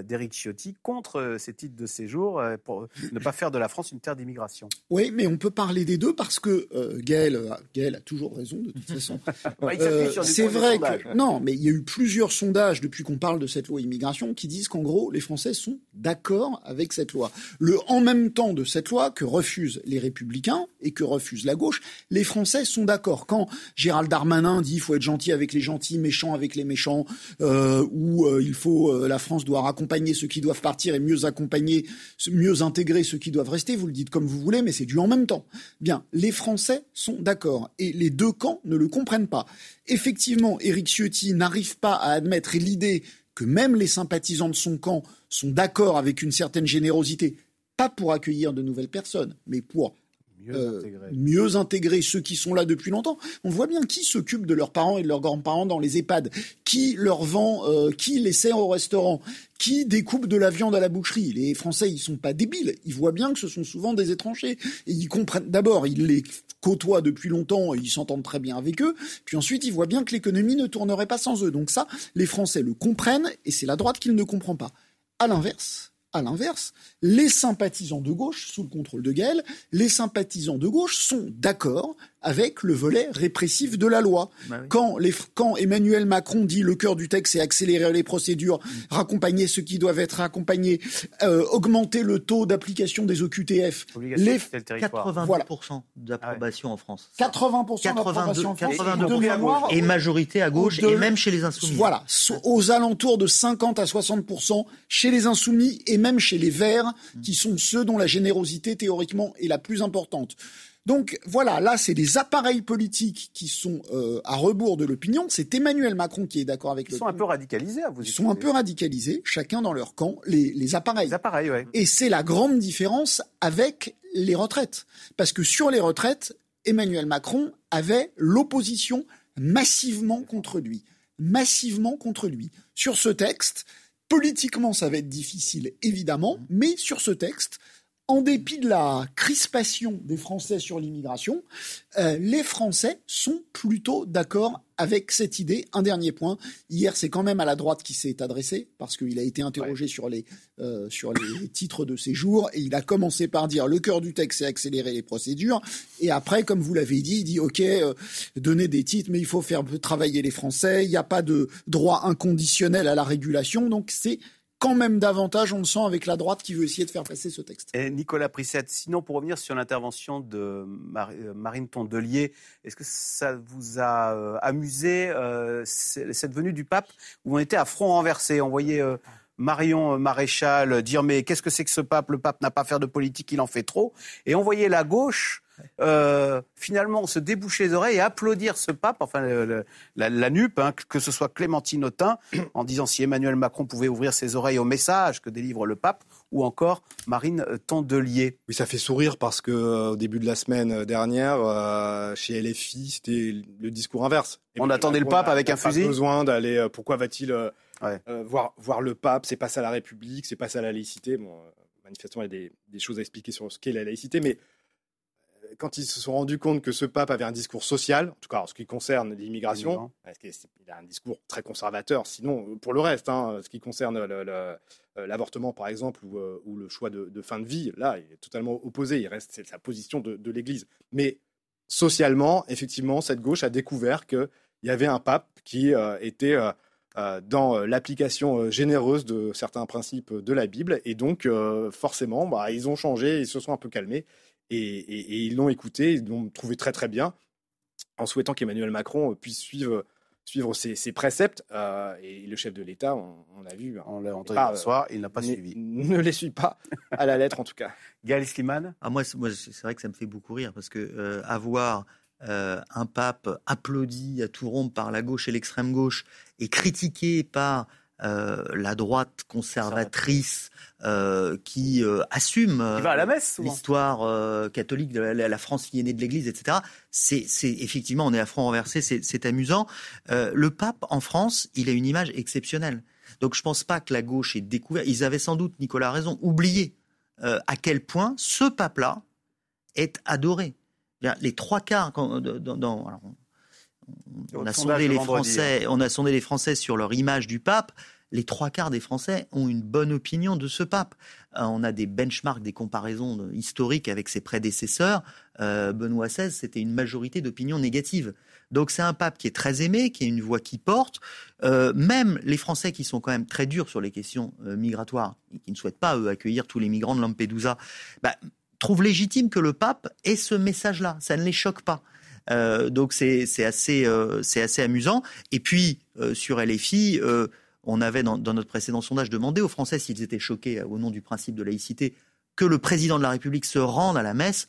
d'Éric Ciotti contre euh, ces titres de séjour euh, pour ne pas faire de la France une terre d'immigration. Oui, mais on peut parler des deux parce que euh, Gaël, euh, Gaël a toujours raison de toute façon. C'est vrai que non, mais il y a eu plusieurs sondages depuis qu'on parle de cette loi immigration qui disent qu'en gros les Français sont d'accord avec cette loi. Le en même temps de cette loi que refusent les Républicains et que refuse la gauche, les Français sont d'accord. Quand Gérald Darmanin dit il faut être gentil avec les gentils, méchant avec les méchants, euh, ou euh, il faut euh, la France doit accompagner ceux qui doivent partir et mieux accompagner, mieux intégrer ceux qui doivent rester. Vous le dites comme vous voulez, mais c'est du en même temps. Bien, les Français sont d'accord et les deux camps ne le comprennent pas. Effectivement, Éric Ciotti n'arrive pas à admettre l'idée que même les sympathisants de son camp sont d'accord avec une certaine générosité, pas pour accueillir de nouvelles personnes, mais pour Mieux euh, mieux intégrer ceux qui sont là depuis longtemps. On voit bien qui s'occupe de leurs parents et de leurs grands-parents dans les EHPAD, qui leur vend, euh, qui les sert au restaurant, qui découpe de la viande à la boucherie. Les Français, ils sont pas débiles. Ils voient bien que ce sont souvent des étrangers. Et ils comprennent, d'abord, ils les côtoient depuis longtemps et ils s'entendent très bien avec eux. Puis ensuite, ils voient bien que l'économie ne tournerait pas sans eux. Donc ça, les Français le comprennent et c'est la droite qui ne comprend pas. À l'inverse, à l'inverse, les sympathisants de gauche, sous le contrôle de Gaël, les sympathisants de gauche sont d'accord avec le volet répressif de la loi. Bah oui. Quand, les, quand Emmanuel Macron dit le cœur du texte, c'est accélérer les procédures, Mm. raccompagner ceux qui doivent être accompagnés, euh, augmenter le taux d'application des OQTF, les de quitter le territoire. 82% Voilà. d'approbation en France. 80% d'approbation en France, 82, de mémoire, et majorité à gauche au- et même chez les insoumis. Voilà, so- aux alentours de 50 à 60% chez les insoumis et même chez les verts, qui sont ceux dont la générosité théoriquement est la plus importante. Donc voilà, là c'est des appareils politiques qui sont euh, à rebours de l'opinion. C'est Emmanuel Macron qui est d'accord avec Ils sont un peu radicalisés à vous Ils sont un peu radicalisés, chacun dans leur camp, les, les appareils. Les appareils, ouais. Et c'est la grande différence avec les retraites. Parce que sur les retraites, Emmanuel Macron avait l'opposition massivement contre lui. Massivement contre lui. Sur ce texte, politiquement, ça va être difficile, évidemment, mais sur ce texte, en dépit de la crispation des Français sur l'immigration, euh, les Français sont plutôt d'accord avec cette idée. Un dernier point. Hier, c'est quand même à la droite qui s'est adressé parce qu'il a été interrogé sur les euh, sur les titres de séjour et il a commencé par dire le cœur du texte c'est accélérer les procédures et après, comme vous l'avez dit, il dit ok, euh, donner des titres, mais il faut faire travailler les Français. Il n'y a pas de droit inconditionnel à la régulation, donc c'est quand même davantage, on le sent avec la droite qui veut essayer de faire passer ce texte. Et Nicolas Prissette, sinon pour revenir sur l'intervention de euh, Marine Tondelier, est-ce que ça vous a euh, amusé euh, cette venue du pape où on était à front renversé On voyait Marion euh, Maréchal dire mais qu'est-ce que c'est que ce pape? Le pape n'a pas à faire de politique, il en fait trop. Et on voyait la gauche euh, finalement se déboucher les oreilles et applaudir ce pape, enfin le- le- la, la NUP, hein, que- ce soit Clémentine Autain, en disant si Emmanuel Macron pouvait ouvrir ses oreilles au message que délivre le pape, ou encore Marine Tondelier. Oui, ça fait sourire parce que euh, au début de la semaine dernière, euh, chez LFI, c'était le discours inverse. On attendait le pape n'a- avec n'a un pas fusil besoin d'aller. euh, pourquoi va-t-il euh, Ouais. euh, voir, voir le pape C'est pas ça la République, c'est pas ça la laïcité. Bon, euh, manifestement, il y a des, des choses à expliquer sur ce qu'est la laïcité, mais euh, quand ils se sont rendus compte que ce pape avait un discours social, en tout cas en ce qui concerne l'immigration, parce qu'il il a un discours très conservateur, sinon pour le reste, hein, ce qui concerne l'avortement par exemple ou, ou le choix de, de fin de vie, là il est totalement opposé, il reste c'est sa position de, de l'Église. Mais socialement, effectivement, cette gauche a découvert qu'il y avait un pape qui euh, était euh, dans euh, l'application euh, généreuse de certains principes de la Bible, et donc euh, forcément, bah, ils ont changé, ils se sont un peu calmés, et, et- et ils l'ont écouté, ils l'ont trouvé très très bien, en souhaitant qu'Emmanuel Macron euh, puisse suivre suivre ses, ses préceptes euh, et le chef de l'État, on, on a vu, hein, On l'a entendu hier euh, soir, il n'a pas ne- suivi. ne les suit pas à la lettre en tout cas. Gaël Sliman Ah, moi, c'est moi, c'est vrai que ça me fait beaucoup rire parce que euh, avoir euh, un pape applaudi à tout rompre par la gauche et l'extrême gauche et critiqué par euh, la droite conservatrice euh, qui euh, assume l'histoire euh, catholique de la, la France qui est née de l'Église, etc. C'est effectivement, on est à front renversé, c'est amusant. Euh, le pape en France, il a une image exceptionnelle. Donc je pense pas que la gauche ait découvert. Ils avaient sans doute, Nicolas a raison, oublié euh, à quel point ce pape-là est adoré. Les trois quarts, quand- dans, dans- alors, on- a sondé les vendredi, Français, on a sondé les Français sur leur image du pape. les trois quarts des Français ont une bonne opinion de ce pape. Euh, on a des benchmarks, des comparaisons historiques avec ses prédécesseurs. Euh, Benoît XVI, c'était une majorité d'opinions négatives. Donc c'est un pape qui est très aimé, qui a une voix qui porte. Euh, même les Français qui sont quand même très durs sur les questions migratoires et qui ne souhaitent pas eux, accueillir tous les migrants de Lampedusa, bah, trouvent légitime que le pape ait ce message-là. Ça ne les choque pas. Euh, donc c'est assez, euh, assez amusant. Et puis euh, sur LFI, on avait dans, dans notre précédent sondage demandé aux Français s'ils étaient choqués au nom du principe de laïcité que le président de la République se rende à la messe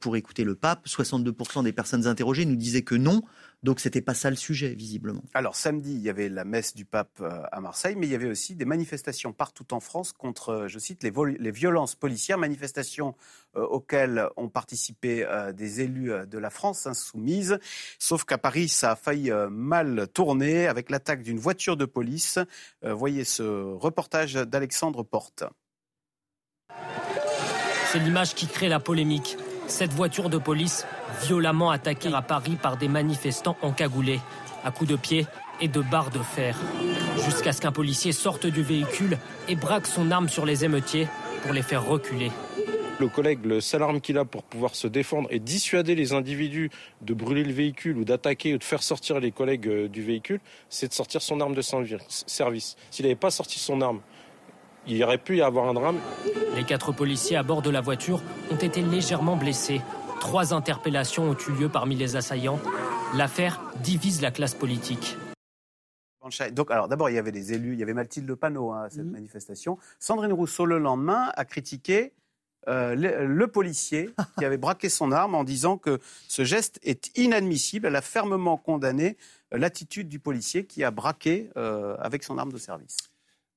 pour écouter le pape. 62% des personnes interrogées nous disaient que non. Donc c'était pas ça le sujet visiblement. Alors samedi, il y avait la messe du pape euh, à Marseille, mais il y avait aussi des manifestations partout en France contre, euh, je cite, les, violences policières, manifestations euh, auxquelles ont participé euh, des élus de la France insoumise. Sauf qu'à Paris, ça a failli euh, mal tourner avec l'attaque d'une voiture de police. Euh, voyez ce reportage d'Alexandre Porte. C'est l'image qui crée la polémique. Cette voiture de police violemment attaquée à Paris par des manifestants encagoulés, à coups de pied et de barres de fer. Jusqu'à ce qu'un policier sorte du véhicule et braque son arme sur les émeutiers pour les faire reculer. Le collègue, le seule arme qu'il a pour pouvoir se défendre et dissuader les individus de brûler le véhicule ou d'attaquer ou de faire sortir les collègues euh, du véhicule, c'est de sortir son arme de service. S'il n'avait pas sorti son arme, il y aurait pu y avoir un drame. Les quatre policiers à bord de la voiture ont été légèrement blessés. Trois interpellations ont eu lieu parmi les assaillants. L'affaire divise la classe politique. Donc, alors, d'abord, il y avait des élus, il y avait Mathilde Le Panneau hein, à cette manifestation. Sandrine Rousseau, le lendemain, a critiqué euh, le, le policier qui avait braqué son arme en disant que ce geste est inadmissible. Elle a fermement condamné euh, l'attitude du policier qui a braqué euh, avec son arme de service.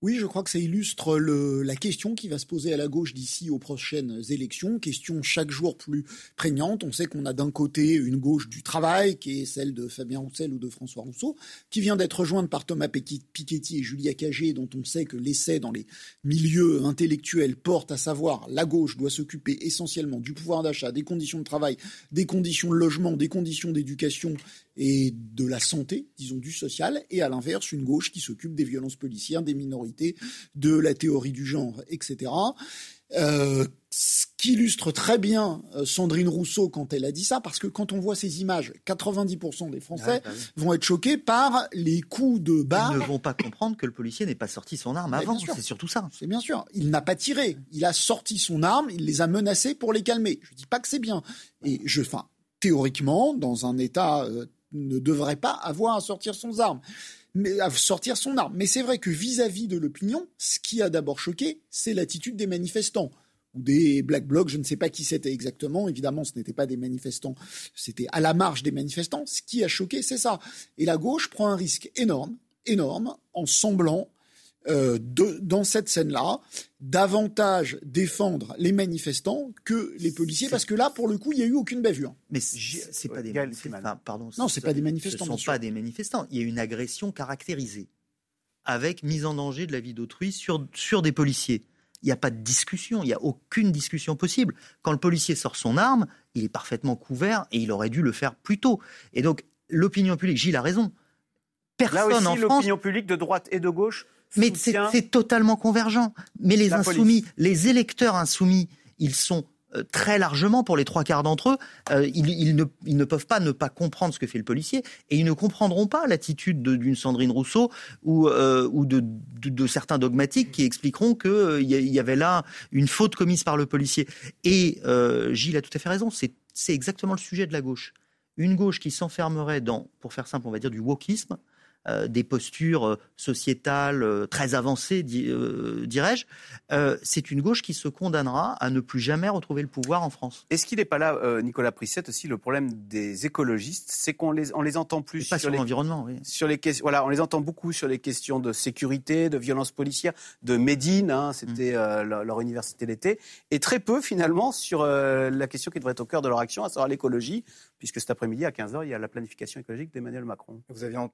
Oui, je crois que ça illustre la question qui va se poser à la gauche d'ici aux prochaines élections, question chaque jour plus prégnante. On sait qu'on a d'un côté une gauche du travail, qui est celle de Fabien Roussel ou de François Rousseau, qui vient d'être rejointe par Thomas Piketty et Julia Cagé, dont on sait que l'essai dans les milieux intellectuels porte à savoir la gauche doit s'occuper essentiellement du pouvoir d'achat, des conditions de travail, des conditions de logement, des conditions d'éducation et de la santé, disons du social, et à l'inverse une gauche qui s'occupe des violences policières, des minorités, de la théorie du genre, etc. Euh, ce qui illustre très bien euh, Sandrine Rousseau quand elle a dit ça, parce que quand on voit ces images, 90% des Français bah vont être choqués par les coups de barre. Ils ne vont pas comprendre que le policier n'ait pas sorti son arme avant. C'est surtout ça. C'est bien sûr. Il n'a pas tiré. Il a sorti son arme. Il les a menacés pour les calmer. Je dis pas que c'est bien. Et je, enfin, théoriquement, dans un État, euh, ne devrait pas avoir à sortir son arme. Mais à sortir son arme. Mais c'est vrai que vis-à-vis de l'opinion, ce qui a d'abord choqué, c'est l'attitude des manifestants ou des Black Blocs, je ne sais pas qui c'était exactement. Évidemment, ce n'était pas des manifestants, c'était à la marge des manifestants. Ce qui a choqué, c'est ça. Et la gauche prend un risque énorme, énorme, en semblant euh, de- dans cette scène-là, davantage défendre les manifestants que les policiers, parce que là, pour le coup, il n'y a eu aucune bavure. Mais c'est pas des manifestants. Siman. Enfin, pardon. Non, c'est ce- pas des manifestants, Ce sont pas des manifestants. Il y a une agression caractérisée, avec mise en danger de la vie d'autrui sur, sur des policiers. Il n'y a pas de discussion, il n'y a aucune discussion possible. Quand le policier sort son arme, il est parfaitement couvert et il aurait dû le faire plus tôt. Et donc, l'opinion publique, Gilles a raison. Là Personne en aussi, France l'opinion publique de droite et de gauche mais c'est totalement convergent. Mais les insoumis, police. les électeurs insoumis, ils sont euh, très largement, pour les trois quarts d'entre eux, euh, ils, ils ne, ils ne peuvent pas ne pas comprendre ce que fait le policier et ils ne comprendront pas l'attitude de- d'une Sandrine Rousseau ou, euh, ou de, de- de certains dogmatiques qui expliqueront qu'il y, avait là une faute commise par le policier. Et Gilles a tout à fait raison, c'est c'est exactement le sujet de la gauche. Une gauche qui s'enfermerait dans, pour faire simple, on va dire du wokisme, euh, des postures euh, sociétales euh, très avancées, di- dirais-je, c'est une gauche qui se condamnera à ne plus jamais retrouver le pouvoir en France. Est-ce qu'il n'est pas là, Nicolas Prissette, aussi le problème des écologistes? C'est qu'on les, on les entend plus Pas sur les, l'environnement, oui. sur les questions. Voilà, on les entend beaucoup sur les questions de sécurité, de violence policière, de Médine, hein, c'était euh, leur, leur université l'été, et très peu finalement sur euh, la question qui devrait être au cœur de leur action, à savoir l'écologie, puisque cet après-midi à 15h, il y a la planification écologique d'Emmanuel Macron. Vous avez en-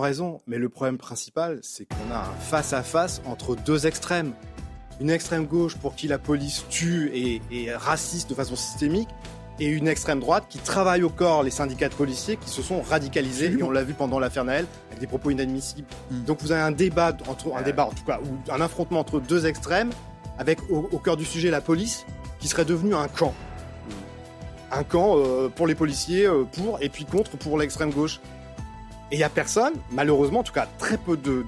raison, mais le problème principal, c'est qu'on a un face-à-face entre deux extrêmes. Une extrême gauche pour qui la police tue et est raciste de façon systémique, et une extrême droite qui travaille au corps les syndicats de policiers qui se sont radicalisés et on l'a vu pendant l'affaire Naël avec des propos inadmissibles. Donc vous avez un débat entre un débat en tout cas ou un affrontement entre deux extrêmes avec au, au cœur du sujet la police qui serait devenue un camp. Un camp euh, pour les policiers euh, pour et puis contre pour l'extrême gauche. Et il y a personne, malheureusement, en tout cas très peu de,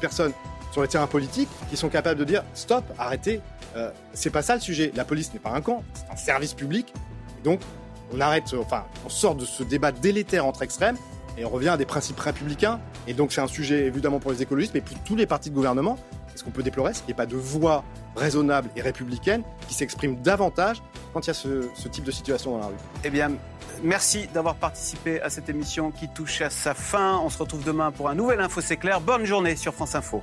personnes sur le terrain politique qui sont capables de dire stop, arrêtez, euh, c'est pas ça le sujet. La police n'est pas un camp, c'est un service public. Donc, on arrête, enfin, on sort de ce débat délétère entre extrêmes et on revient à des principes républicains. Et donc, c'est un sujet évidemment pour les écologistes, mais pour tous les partis de gouvernement. Ce qu'on peut déplorer, c'est qu'il n'y ait pas de voix raisonnable et républicaine qui s'exprime davantage quand il y a ce, ce type de situation dans la rue? Eh bien, merci d'avoir participé à cette émission qui touche à sa fin. On se retrouve demain pour un nouvel Info C'est clair. Bonne journée sur France Info.